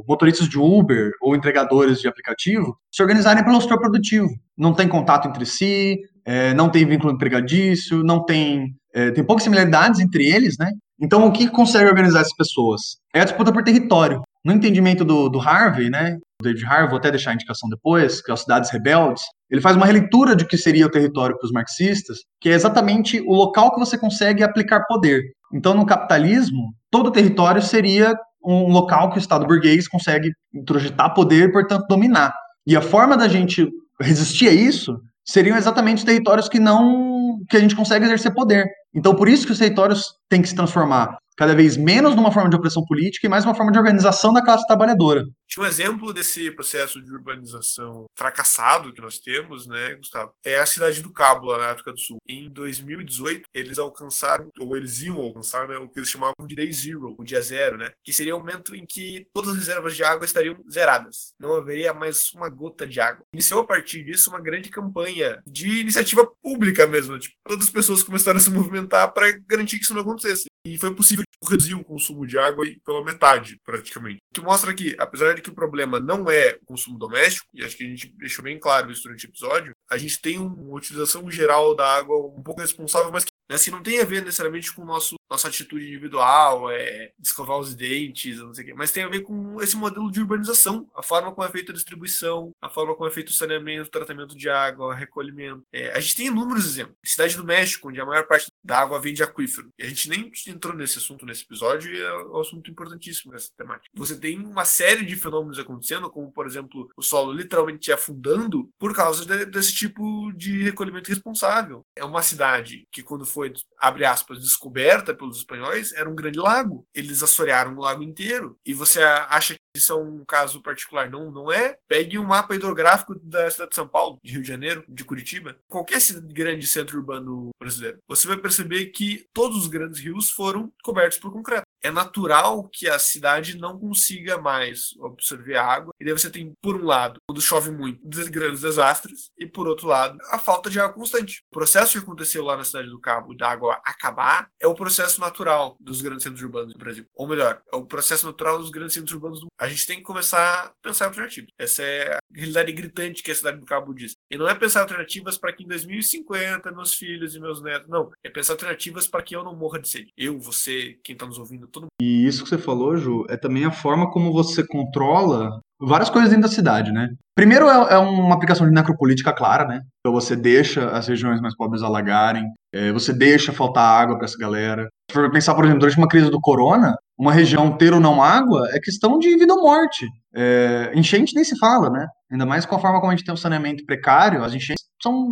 motoristas de Uber ou entregadores de aplicativo se organizarem pelo setor produtivo. Não tem contato entre si, é, não tem vínculo empregadício, não tem. É, tem poucas similaridades entre eles, né? Então, o que consegue organizar essas pessoas? É a disputa por território. No entendimento do, do Harvey, né? David Harvey, vou até deixar a indicação depois, que é o Cidades Rebeldes, ele faz uma releitura de que seria o território para os marxistas, que é exatamente o local que você consegue aplicar poder. Então, no capitalismo, todo território seria um local que o Estado burguês consegue introjetar poder portanto, dominar. E a forma da gente resistir a isso seriam exatamente os territórios que não que a gente consegue exercer poder. Então, por isso que os territórios têm que se transformar cada vez menos numa forma de opressão política e mais uma forma de organização da classe trabalhadora.
Um exemplo desse processo de urbanização fracassado que nós temos, né, Gustavo, é a cidade do Cabo, lá na África do Sul. Em 2018, eles alcançaram, ou eles iam alcançar, né, o que eles chamavam de Day Zero, o dia zero, né, que seria o momento em que todas as reservas de água estariam zeradas. Não haveria mais uma gota de água. Iniciou a partir disso uma grande campanha de iniciativa pública mesmo. Tipo, todas as pessoas começaram a se movimentar para garantir que isso não acontecesse. E foi possível reduzir o consumo de água pela metade, praticamente. O que mostra que, apesar de que o problema não é o consumo doméstico, e acho que a gente deixou bem claro isso durante o episódio, a gente tem uma utilização geral da água um pouco responsável, mas que assim, não tem a ver necessariamente com nosso, nossa atitude individual, é, escovar os dentes, não sei o quê, mas tem a ver com esse modelo de urbanização, a forma como é feita a distribuição, a forma como é feito o saneamento, tratamento de água, recolhimento. É, a gente tem inúmeros exemplos. Cidade do México, onde a maior parte da água vem de aquífero. E a gente nem entrou nesse assunto nesse episódio, e é um assunto importantíssimo nessa temática. Você tem uma série de fenômenos acontecendo, como, por exemplo, o solo literalmente afundando por causa de, desse tipo de recolhimento responsável. É uma cidade que, quando foi, abre aspas, descoberta pelos espanhóis, era um grande lago. Eles assorearam o lago inteiro. E você acha que isso é um caso particular? Não, não é? Pegue um mapa hidrográfico da cidade de São Paulo, de Rio de Janeiro, de Curitiba, qualquer grande centro urbano brasileiro. Você vai perceber que todos os grandes rios foram cobertos por concreto é natural que a cidade não consiga mais absorver água. E daí você tem, por um lado, quando chove muito, grandes desastres, e por outro lado, a falta de água constante. O processo que aconteceu lá na cidade do Cabo da água acabar é o processo natural dos grandes centros urbanos do Brasil. Ou melhor, é o processo natural dos grandes centros urbanos do mundo. A gente tem que começar a pensar alternativas. Essa é realidade gritante que a cidade do Cabo diz. E não é pensar alternativas para que em 2050 meus filhos e meus netos. Não. É pensar alternativas para que eu não morra de sede. Eu, você, quem está nos ouvindo, todo
E isso que você falou, Ju, é também a forma como você controla várias coisas dentro da cidade, né? Primeiro é, é uma aplicação de necropolítica clara, né? Então você deixa as regiões mais pobres alagarem, é, você deixa faltar água para essa galera. For pensar, por exemplo, durante uma crise do corona, uma região ter ou não água é questão de vida ou morte. É, enchente nem se fala, né? Ainda mais com a forma como a gente tem um saneamento precário, as enchentes são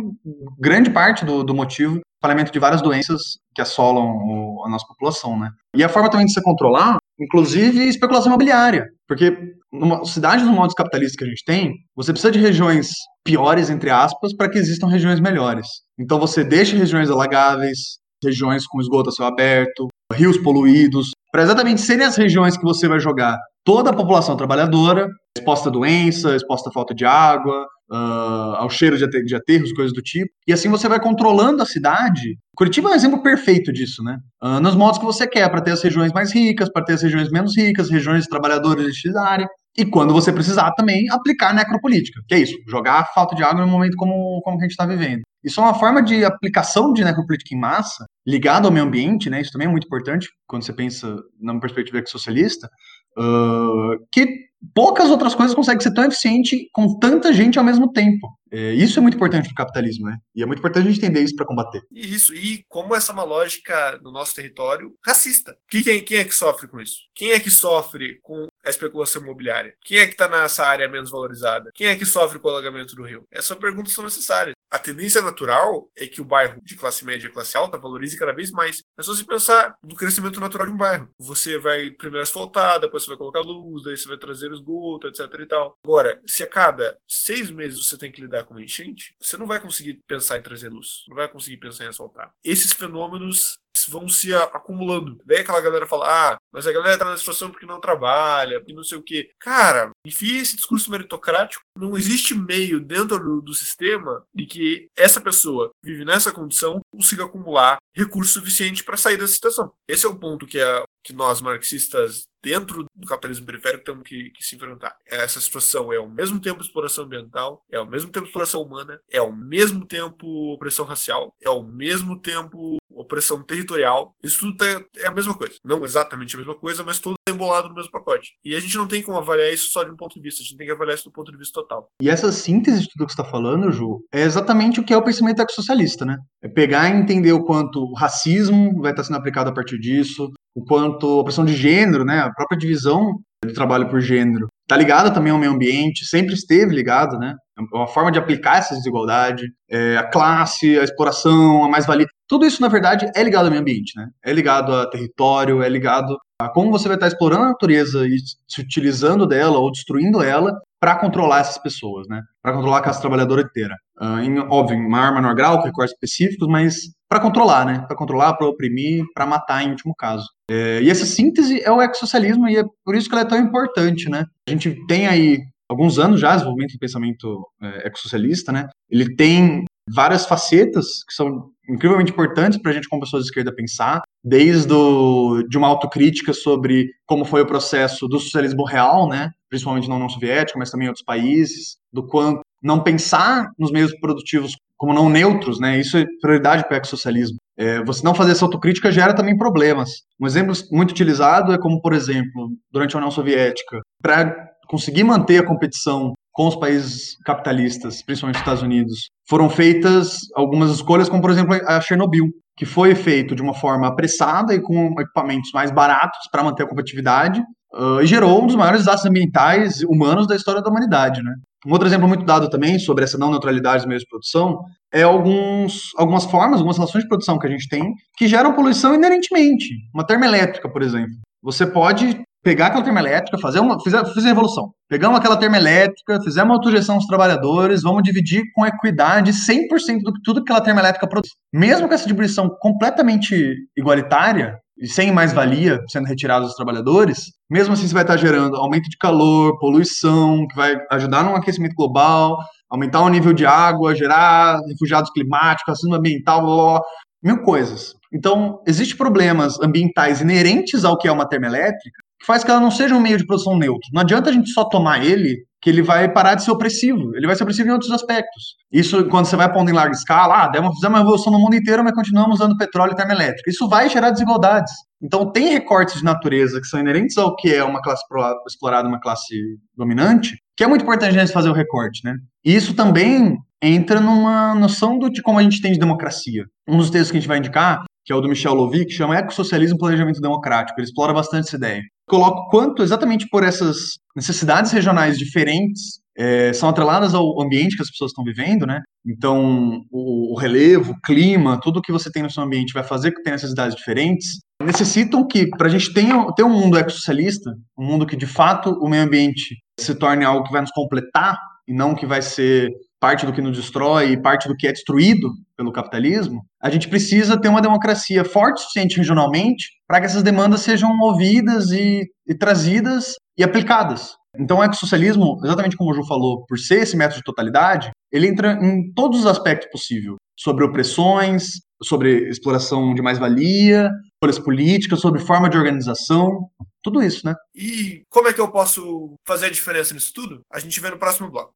grande parte do, do motivo do falamento de várias doenças que assolam o, a nossa população, né? E a forma também de se controlar, inclusive especulação imobiliária, porque numa cidade dos modos capitalistas que a gente tem, você precisa de regiões piores, entre aspas, para que existam regiões melhores. Então você deixa regiões alagáveis, regiões com esgoto a céu aberto, rios poluídos, para exatamente serem as regiões que você vai jogar toda a população trabalhadora, exposta a doença, exposta a falta de água, uh, ao cheiro de, de aterros, coisas do tipo. E assim você vai controlando a cidade. Curitiba é um exemplo perfeito disso, né? Uh, nos modos que você quer, para ter as regiões mais ricas, para ter as regiões menos ricas, regiões trabalhadoras de área. E quando você precisar também aplicar necropolítica, que é isso, jogar a falta de água no momento como, como a gente está vivendo. Isso é uma forma de aplicação de necropolítica em massa, ligado ao meio ambiente, né? Isso também é muito importante quando você pensa numa perspectiva socialista, uh, que poucas outras coisas conseguem ser tão eficiente com tanta gente ao mesmo tempo. É, isso é muito importante para o capitalismo, né? E é muito importante a gente entender isso para combater.
Isso, e como essa é uma lógica no nosso território racista. Quem, quem é que sofre com isso? Quem é que sofre com a especulação imobiliária? Quem é que está nessa área menos valorizada? Quem é que sofre com o alagamento do rio? Essas perguntas são necessárias. A tendência natural é que o bairro de classe média e classe alta valorize cada vez mais. É só se pensar no crescimento natural de um bairro. Você vai primeiro asfaltar, depois você vai colocar luz, daí você vai trazer esgoto, etc e tal. Agora, se a cada seis meses você tem que lidar com uma enchente, você não vai conseguir pensar em trazer luz, não vai conseguir pensar em asfaltar. Esses fenômenos vão se acumulando. Daí aquela galera fala, ah, mas a galera tá na situação porque não trabalha, porque não sei o quê. Cara, enfia esse discurso meritocrático. Não existe meio dentro do, do sistema de que essa pessoa vive nessa condição consiga acumular recurso suficiente para sair dessa situação. Esse é o ponto que a que nós marxistas dentro do capitalismo periférico temos que, que, se enfrentar. Essa situação é ao mesmo tempo exploração ambiental, é ao mesmo tempo exploração humana, é ao mesmo tempo opressão racial, é ao mesmo tempo opressão territorial. Isso tudo tá, é a mesma coisa. Não exatamente a mesma coisa, mas tudo é embolado no mesmo pacote. E a gente não tem como avaliar isso só de um ponto de vista, a gente tem que avaliar isso do ponto de vista total.
E essa síntese de tudo que você está falando, Ju, é exatamente o que é o pensamento ecossocialista, né? É pegar e entender o quanto o racismo vai estar sendo aplicado a partir disso, o quanto a opressão de gênero, né, a própria divisão do trabalho por gênero, está ligada também ao meio ambiente, sempre esteve ligado, né? A forma de aplicar essa desigualdade, é, a classe, a exploração, a mais-valia, tudo isso, na verdade, é ligado ao meio ambiente, né? É ligado a território, é ligado a como você vai estar explorando a natureza e se utilizando dela ou destruindo ela para controlar essas pessoas, né? Para controlar a classe trabalhadora inteira. Uh, em, óbvio, em maior menor grau, com recortes específicos, mas para controlar, né? Para controlar, para oprimir, para matar, em último caso. É, e essa síntese é o ecossocialismo e é por isso que ela é tão importante, né? A gente tem aí alguns anos já desenvolvimento do pensamento é, ecossocialista, né? Ele tem várias facetas que são incrivelmente importantes para a gente, como pessoas de esquerda, pensar, desde o, de uma autocrítica sobre como foi o processo do socialismo real, né? principalmente na União Soviética, mas também em outros países, do quanto não pensar nos meios produtivos como não neutros, né? Isso é prioridade para o ecossocialismo. É, você não fazer essa autocrítica gera também problemas. Um exemplo muito utilizado é como, por exemplo, durante a União Soviética, para conseguir manter a competição com os países capitalistas, principalmente os Estados Unidos, foram feitas algumas escolhas, como por exemplo a Chernobyl, que foi feito de uma forma apressada e com equipamentos mais baratos para manter a competitividade, uh, e gerou um dos maiores desastres ambientais humanos da história da humanidade, né? Um outro exemplo muito dado também sobre essa não neutralidade dos meios de produção é alguns, algumas formas, algumas relações de produção que a gente tem que geram poluição inerentemente. Uma termoelétrica, por exemplo. Você pode pegar aquela termoelétrica, fazer uma, fizer, fizer revolução. Pegamos aquela termoelétrica, fizemos uma autogestão dos trabalhadores, vamos dividir com equidade 100% do tudo que aquela termoelétrica produz. Mesmo com essa distribuição completamente igualitária, e sem mais-valia sendo retirada dos trabalhadores, mesmo assim você vai estar gerando aumento de calor, poluição, que vai ajudar no aquecimento global, aumentar o nível de água, gerar refugiados climáticos, racismo ambiental, blá, blá, blá, mil coisas. Então, existem problemas ambientais inerentes ao que é uma termoelétrica, que faz que ela não seja um meio de produção neutro. Não adianta a gente só tomar ele que ele vai parar de ser opressivo. Ele vai ser opressivo em outros aspectos. Isso, quando você vai pondo em larga escala, ah, fizemos uma revolução no mundo inteiro, mas continuamos usando petróleo e termoelétrica. Isso vai gerar desigualdades. Então, tem recortes de natureza que são inerentes ao que é uma classe explorada, uma classe dominante, que é muito importante a gente fazer o recorte, né? E isso também entra numa noção do, de como a gente tem de democracia. Um dos textos que a gente vai indicar, que é o do Michel Lovy, que chama Ecossocialismo e Planejamento Democrático. Ele explora bastante essa ideia coloco quanto, exatamente por essas necessidades regionais diferentes, é, são atreladas ao ambiente que as pessoas estão vivendo, né? Então, o, o, relevo, o clima, tudo que você tem no seu ambiente vai fazer que tenha necessidades diferentes. Necessitam que, para a gente tenha, ter um mundo ecossocialista, um mundo que de fato o meio ambiente se torne algo que vai nos completar e não que vai ser parte do que nos destrói e parte do que é destruído pelo capitalismo, a gente precisa ter uma democracia forte o suficiente regionalmente para que essas demandas sejam ouvidas e, e trazidas e aplicadas. Então, o ecossocialismo, exatamente como o Ju falou, por ser esse método de totalidade, ele entra em todos os aspectos possíveis, sobre opressões, sobre exploração de mais-valia, sobre as políticas, sobre forma de organização, tudo isso, né?
E como é que eu posso fazer a diferença nisso tudo? A gente vê no próximo bloco.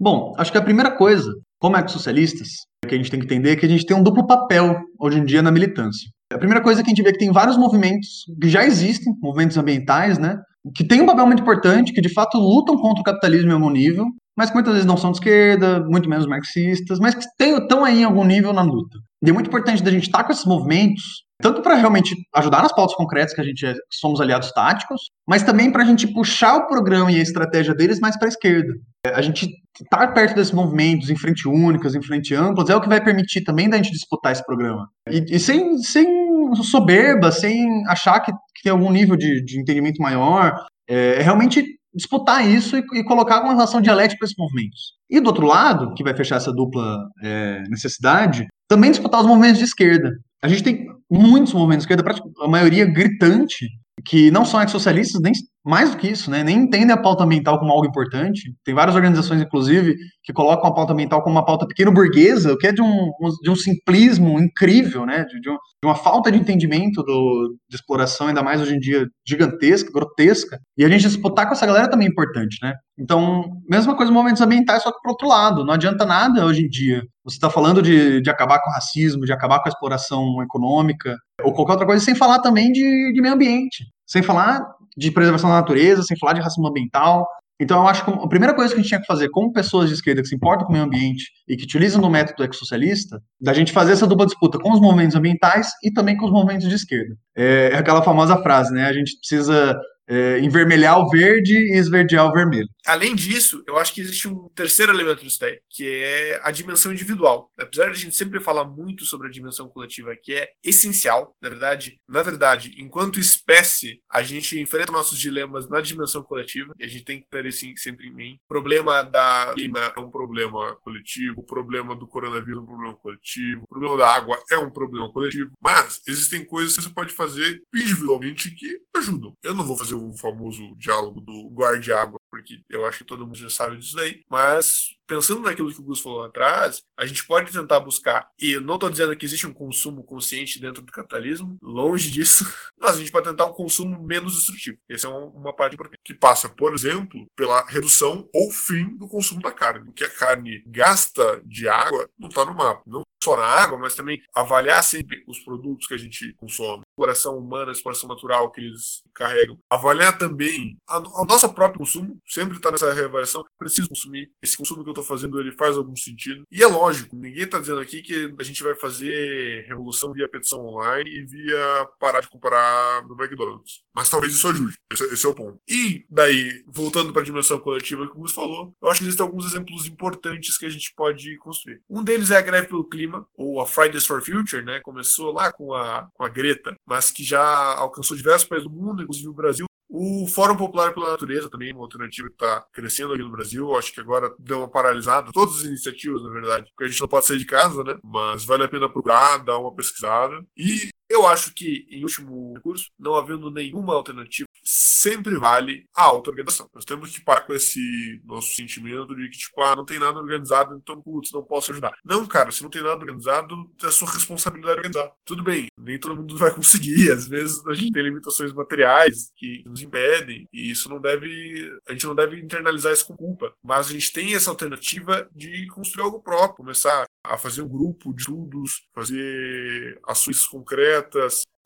Bom, acho que a primeira coisa, como ecossocialistas, que a gente tem que entender é que a gente tem um duplo papel hoje em dia na militância. A primeira coisa é que a gente vê que tem vários movimentos que já existem, movimentos ambientais, né, que têm um papel muito importante, que de fato lutam contra o capitalismo em algum nível, mas que muitas vezes não são de esquerda, muito menos marxistas, mas que estão aí em algum nível na luta. E é muito importante da gente estar com esses movimentos tanto para realmente ajudar nas pautas concretas que a gente é, somos aliados táticos, mas também para a gente puxar o programa e a estratégia deles mais para a esquerda. É, a gente estar tá perto desses movimentos, em frente únicas, em frente amplas, é o que vai permitir também da gente disputar esse programa. E, e sem, sem soberba, sem achar que, que tem algum nível de, de entendimento maior, é, é realmente disputar isso e, e, colocar uma relação dialética para esses movimentos. E do outro lado, que vai fechar essa dupla é, necessidade, também disputar os movimentos de esquerda. A gente tem muitos movimentos de esquerda, a maioria gritante, que não são ex-socialistas, nem mais do que isso, né, nem entendem a pauta ambiental como algo importante. Tem várias organizações, inclusive, que colocam a pauta ambiental como uma pauta pequeno burguesa, o que é de um, de um simplismo incrível, né, de, de, uma falta de entendimento do, de exploração, ainda mais hoje em dia gigantesca, grotesca. E a gente disputar com essa galera também é importante, né? Então, mesma coisa movimentos ambientais, só que pro outro lado. Não adianta nada hoje em dia. Você está falando de, de acabar com o racismo, de acabar com a exploração econômica, ou qualquer outra coisa, sem falar também de, de meio ambiente. Sem falar de preservação da natureza, sem falar de racismo ambiental. Então, eu acho que a primeira coisa que a gente tinha que fazer como pessoas de esquerda que se importam com o meio ambiente e que utilizam o método ecossocialista, da gente fazer essa dupla disputa com os movimentos ambientais e também com os movimentos de esquerda. É aquela famosa frase, né? A gente precisa é, envermelhar o verde e esverdear o vermelho.
Além disso, eu acho que existe um terceiro elemento disso daí, que é a dimensão individual. Apesar de a gente sempre falar muito sobre a dimensão coletiva, que é essencial, na verdade, na verdade, enquanto espécie, a gente enfrenta nossos dilemas na dimensão coletiva, e a gente tem que ter isso sempre em mim. O problema da clima é um problema coletivo, o problema do coronavírus é um problema coletivo, o problema da água é um problema coletivo, mas existem coisas que você pode fazer individualmente que ajudam. Eu não vou fazer o famoso diálogo do guarde-água, porque eu acho que todo mundo já sabe disso daí, mas pensando naquilo que o Gus falou atrás, a gente pode tentar buscar, e eu não estou dizendo que existe um consumo consciente dentro do capitalismo, longe disso, mas a gente pode tentar um consumo menos destrutivo. Essa é uma parte que passa, por exemplo, pela redução ou fim do consumo da carne. O que a carne gasta de água não está no mapa. Não só na água, mas também avaliar sempre os produtos que a gente consome, exploração humana, exploração natural que eles carregam. Avaliar também o nosso próprio consumo, sempre está nessa reavaliação, preciso consumir, esse consumo que eu estou fazendo, ele faz algum sentido. E é lógico, ninguém está dizendo aqui que a gente vai fazer revolução via petição online e via parar de comprar no McDonald's. Mas talvez isso ajude, esse, esse é o ponto. E daí, voltando para a dimensão coletiva que o Gus falou, eu acho que existem alguns exemplos importantes que a gente pode construir. Um deles é a greve pelo clima, ou a Fridays for Future, né? Começou lá com a, com a Greta, mas que já alcançou diversos países do mundo, inclusive o Brasil. O Fórum Popular pela Natureza também, uma alternativa que está crescendo aqui no Brasil. Acho que agora deu uma paralisada. Todas as iniciativas, na verdade, porque a gente não pode sair de casa, né? Mas vale a pena procurar, dar uma pesquisada. E eu acho que, em último recurso, não havendo nenhuma alternativa, sempre vale a auto-organização. Nós temos que parar com esse nosso sentimento de que, tipo, ah, não tem nada organizado, então, putz, não posso ajudar. Não, cara, se não tem nada organizado, é sua responsabilidade organizar. Tudo bem, nem todo mundo vai conseguir. Às vezes a gente tem limitações materiais que nos impedem, e isso não deve. A gente não deve internalizar isso com culpa. Mas a gente tem essa alternativa de construir algo próprio, começar a fazer um grupo de estudos, fazer ações concretas,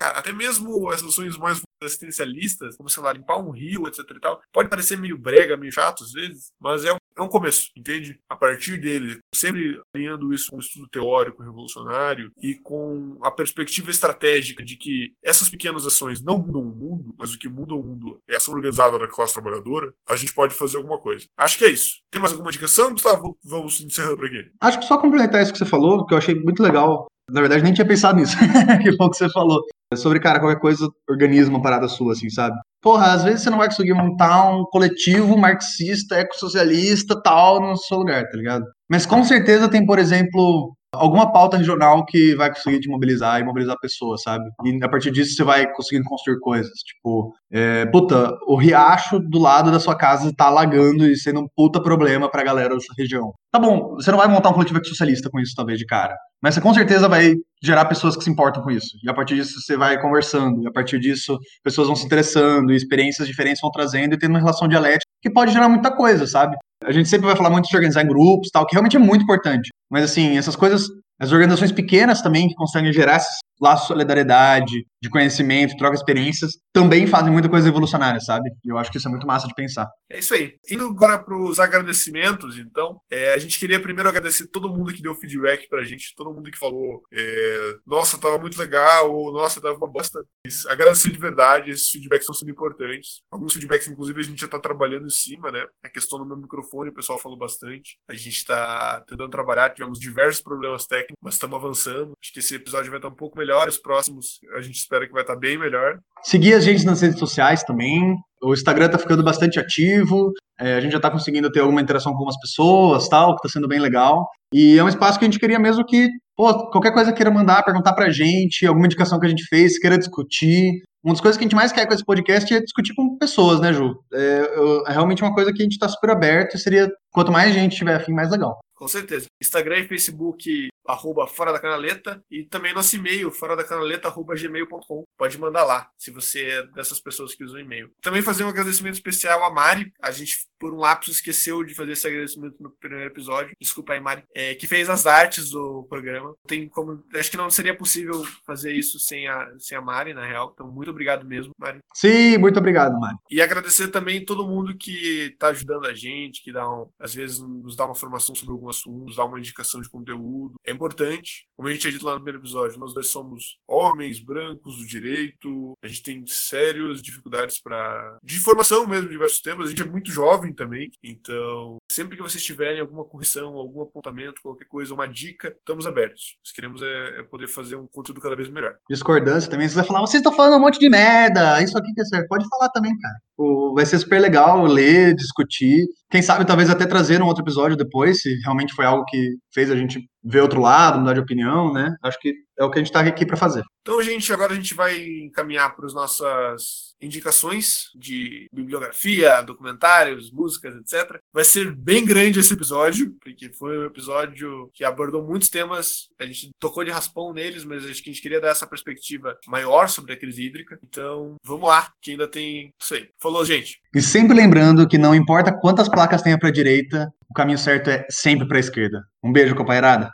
até mesmo as ações mais existencialistas, como, sei lá, limpar um rio, etc e tal, pode parecer meio brega, meio chato às vezes, mas é um, é um começo, entende? A partir dele, sempre alinhando isso com o estudo teórico revolucionário e com a perspectiva estratégica de que essas pequenas ações não mudam o mundo, mas o que muda o mundo é a ação organizada da classe trabalhadora, a gente pode fazer alguma coisa. Acho que é isso. Tem mais alguma indicação, Gustavo? Vamos encerrando por aqui.
Acho que só complementar isso que você falou, que eu achei muito legal. Na verdade, nem tinha pensado nisso, que que você falou. Sobre, cara, qualquer coisa organiza uma parada sua, assim, sabe? Porra, às vezes você não vai conseguir montar um coletivo marxista, ecossocialista, tal, no seu lugar, tá ligado? Mas com certeza tem, por exemplo, alguma pauta regional que vai conseguir te mobilizar e mobilizar pessoas, sabe? E a partir disso você vai conseguindo construir coisas. Tipo, é, puta, o riacho do lado da sua casa tá alagando e sendo um puta problema pra galera dessa região. Tá bom, você não vai montar um coletivo socialista com isso, talvez, de cara. Mas você com certeza vai gerar pessoas que se importam com isso. E a partir disso você vai conversando. E a partir disso pessoas vão se interessando e experiências diferentes vão trazendo e tendo uma relação dialética que pode gerar muita coisa, sabe? A gente sempre vai falar muito de organizar em grupos, tal, que realmente é muito importante. Mas assim, essas coisas as organizações pequenas também, que conseguem gerar esses laços de solidariedade, de conhecimento, troca experiências, também fazem muita coisa evolucionária, sabe? E eu acho que isso é muito massa de pensar.
É isso aí. Indo agora para os agradecimentos, então, é, a gente queria primeiro agradecer todo mundo que deu feedback pra gente, todo mundo que falou, é, nossa, tava muito legal, ou nossa, tava uma bosta. Agradecer de verdade, esses feedbacks são super importantes. Alguns feedbacks, inclusive, a gente já tá trabalhando em cima, né? A questão do meu microfone, o pessoal falou bastante. A gente tá tentando trabalhar, tivemos diversos problemas técnicos mas estamos avançando. Acho que esse episódio vai estar um pouco melhor, os próximos a gente espera que vai estar bem melhor.
Seguir a gente nas redes sociais também. O Instagram está ficando bastante ativo. É, a gente já está conseguindo ter alguma interação com algumas pessoas, tal, que está sendo bem legal. E é um espaço que a gente queria mesmo que, pô, qualquer coisa queira mandar, perguntar pra gente, alguma indicação que a gente fez, queira discutir. uma das coisas que a gente mais quer com esse podcast é discutir com pessoas, né, Ju? É, é realmente uma coisa que a gente está super aberto e seria, quanto mais gente tiver afim, mais legal.
Com certeza. Instagram e Facebook, arroba Fora da Canaleta, e também nosso e-mail, fora da canaleta, arroba gmail.com. Pode mandar lá, se você é dessas pessoas que usam e-mail. Também fazer um agradecimento especial à Mari. A gente, por um lapso, esqueceu de fazer esse agradecimento no primeiro episódio. Desculpa aí, Mari. É, que fez as artes do programa. Tem como. Acho que não seria possível fazer isso sem a, sem a Mari, na real. Então, muito obrigado mesmo, Mari.
Sim, muito obrigado, Mari.
E agradecer também todo mundo que está ajudando a gente, que dá um, às vezes nos dá uma formação sobre algum assunto, nos dá uma indicação de conteúdo. É importante. Como a gente tinha dito lá no primeiro episódio, nós dois somos homens brancos do direito, a gente tem sérias dificuldades para de formação mesmo diversos temas. A gente é muito jovem também, então sempre que vocês tiverem alguma correção, algum apontamento, qualquer coisa, uma dica, estamos abertos. Nós queremos é, é poder fazer um conteúdo cada vez melhor.
Discordância também, você vai falar, vocês estão falando um monte de merda, isso aqui que é certo. Pode falar também, cara. O, vai ser super legal ler, discutir. Quem sabe talvez até trazer um outro episódio depois, se realmente foi algo que fez a gente ver outro lado, mudar de opinião, né? Acho que é o que a gente está aqui para fazer.
Então, gente, agora a gente vai encaminhar para as nossas indicações de bibliografia, documentários, músicas, etc. Vai ser bem grande esse episódio, porque foi um episódio que abordou muitos temas. A gente tocou de raspão neles, mas acho que a gente queria dar essa perspectiva maior sobre a crise hídrica. Então, vamos lá, que ainda tem isso aí. Falou, gente.
E sempre lembrando que não importa quantas placas tenha para a direita, o caminho certo é sempre para a esquerda. Um beijo, companheirada.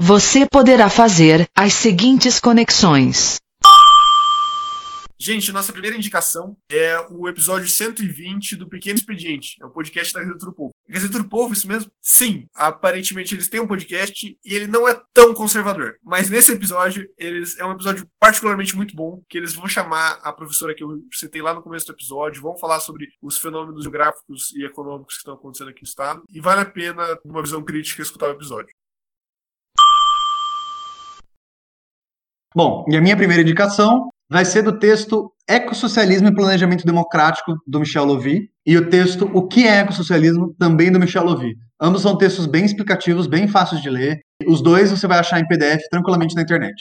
Você poderá fazer as seguintes conexões.
Gente, nossa primeira indicação é o episódio 120 do Pequeno Expediente. É o podcast da Gazeta do Povo. Gazeta do Povo, isso mesmo? Sim. Aparentemente eles têm um podcast e ele não é tão conservador. Mas nesse episódio, eles é um episódio particularmente muito bom, que eles vão chamar a professora que eu citei lá no começo do episódio, vão falar sobre os fenômenos geográficos e econômicos que estão acontecendo aqui no estado. E vale a pena, uma visão crítica, escutar o episódio.
Bom, e a minha primeira indicação vai ser do texto Ecossocialismo e Planejamento Democrático, do Michel Lovy, e o texto O que é Ecossocialismo, também do Michel Lovy. Ambos são textos bem explicativos, bem fáceis de ler. Os dois você vai achar em PDF tranquilamente na internet.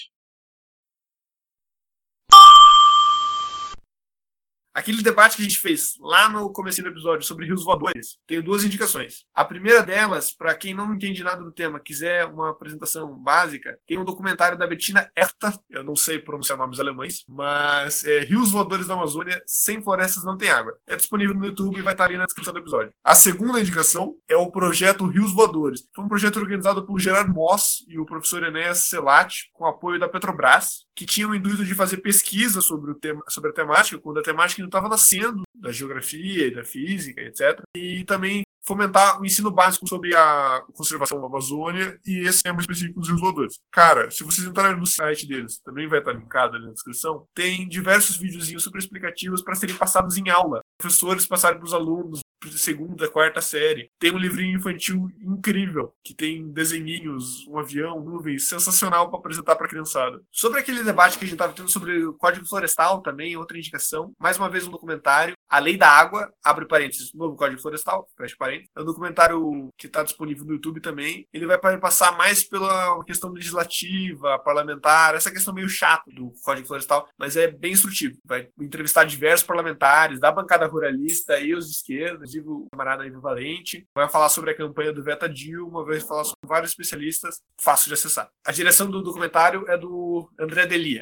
Aquele debate que a gente fez lá no começo do episódio sobre rios voadores, tenho duas indicações. A primeira delas, para quem não entende nada do tema, quiser uma apresentação básica, tem um documentário da Bettina Herta, eu não sei pronunciar nomes alemães, mas é Rios Voadores da Amazônia, sem florestas não tem água. É disponível no YouTube e vai estar ali na descrição do episódio. A segunda indicação é o projeto Rios Voadores. Foi um projeto organizado por Gerard Moss e o professor Enéas Selati, com apoio da Petrobras, que tinha o intuito de fazer pesquisa sobre, o tema, sobre a temática, quando a temática ainda estava nascendo, da geografia e da física, etc. E também fomentar o ensino básico sobre a conservação da Amazônia e esse tema específico dos rios voadores. Cara, se vocês entrarem no site deles, também vai estar linkado ali na descrição, tem diversos videozinhos super explicativos para serem passados em aula. Professores passarem para os alunos, segunda, quarta série. Tem um livrinho infantil incrível, que tem desenhinhos, um avião, nuvens, sensacional para apresentar para a criançada. Sobre aquele debate que a gente estava tendo sobre o Código Florestal também, outra indicação, mais uma vez um documentário, A Lei da Água, abre parênteses, novo Código Florestal, fecha parênteses. É um documentário que está disponível no YouTube também. Ele vai passar mais pela questão legislativa, parlamentar, essa questão meio chata do Código Florestal, mas é bem instrutivo. Vai entrevistar diversos parlamentares da bancada ruralista e os de esquerda, inclusive o camarada Ivo Valente, vai falar sobre a campanha do Veta Dilma, vai falar sobre vários especialistas, fácil de acessar. A direção do documentário é do André Delia.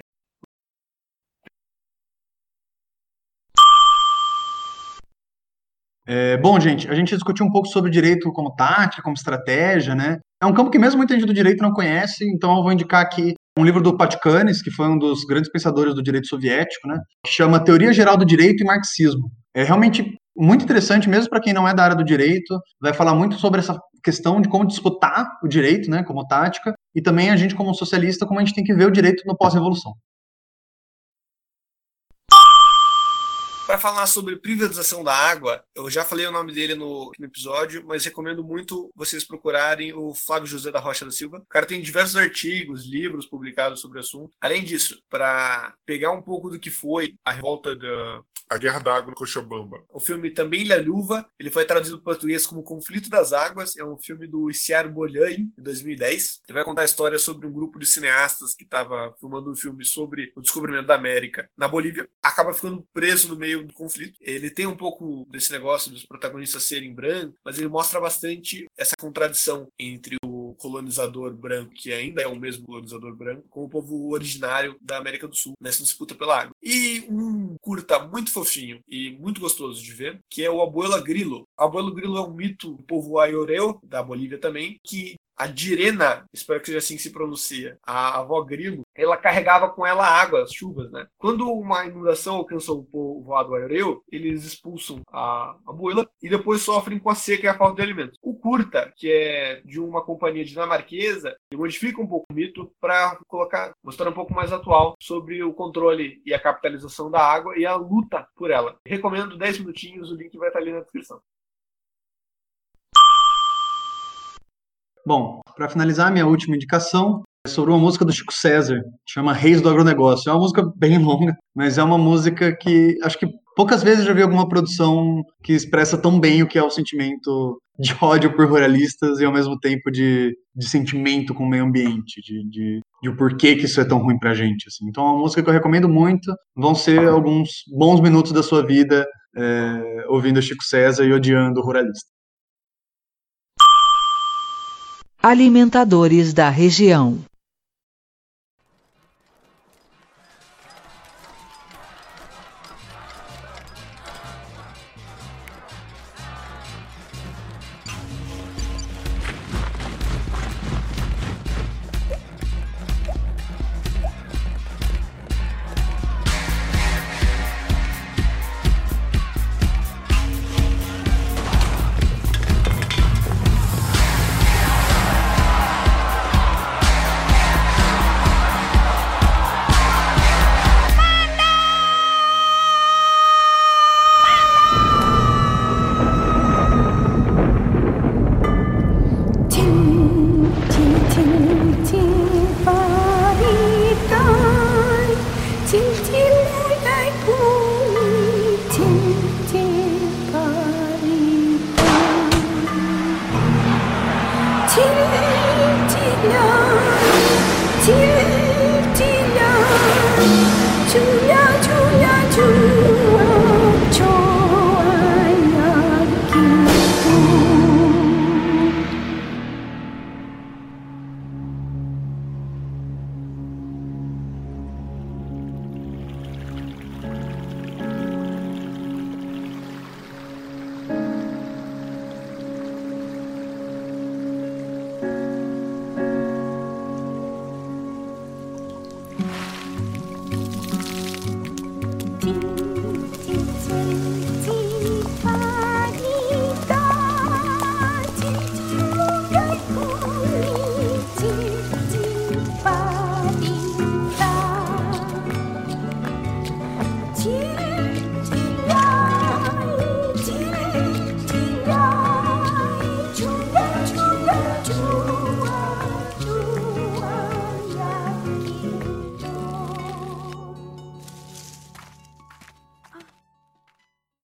É, bom, gente, a gente discutiu um pouco sobre direito como tática, como estratégia, né? É um campo que mesmo muita gente do direito não conhece, então eu vou indicar aqui um livro do Patikanis, que foi um dos grandes pensadores do direito soviético, né? Que chama Teoria Geral do Direito e Marxismo. É realmente muito interessante, mesmo para quem não é da área do direito, vai falar muito sobre essa questão de como disputar o direito, né, como tática, e também a gente como socialista, como a gente tem que ver o direito no pós-revolução.
Para falar sobre privatização da água, eu já falei o nome dele no, no, episódio, mas recomendo muito vocês procurarem o Flávio José da Rocha da Silva. O cara tem diversos artigos, livros publicados sobre o assunto. Além disso, para pegar um pouco do que foi a revolta da
A Guerra da Água no Cochabamba.
O filme também Ilha Luva, ele foi traduzido para português como Conflito das Águas, é um filme do Isiar Bolhães, de 2010. Ele vai contar a história sobre um grupo de cineastas que estava filmando um filme sobre o descobrimento da América na Bolívia, acaba ficando preso no meio do conflito. Ele tem um pouco desse negócio dos protagonistas serem brancos, mas ele mostra bastante essa contradição entre o colonizador branco, que ainda é o mesmo colonizador branco, com o povo originário da América do Sul, nessa disputa pela água. E um curta muito fofinho e muito gostoso de ver, que é o Abuela Grilo. Abuelo Grilo é um mito do povo aioreu, da Bolívia também, que a Direna, espero que seja assim que se pronuncia, a avó Grilo, ela carregava com ela água, as chuvas, né? Quando uma inundação alcança o povoado aéreo, eles expulsam a abuela e depois sofrem com a seca e a falta de alimentos. O curta, que é de uma companhia dinamarquesa, ele modifica um pouco o mito para colocar, mostrar um pouco mais atual sobre o controle e a capitalização da água e a luta por ela. Recomendo 10 minutinhos, o link vai estar ali na descrição.
Bom, para finalizar, minha última indicação é sobre uma música do Chico César, chama Reis do Agronegócio. É uma música bem longa, mas é uma música que acho que poucas vezes já vi alguma produção que expressa tão bem o que é o sentimento de ódio por ruralistas e ao mesmo tempo de, de sentimento com o meio ambiente, de, de, de o porquê que isso é tão ruim pra gente. Assim. Então é uma música que eu recomendo muito. Vão ser alguns bons minutos da sua vida é, ouvindo Chico César e odiando o ruralista.
Alimentadores da região.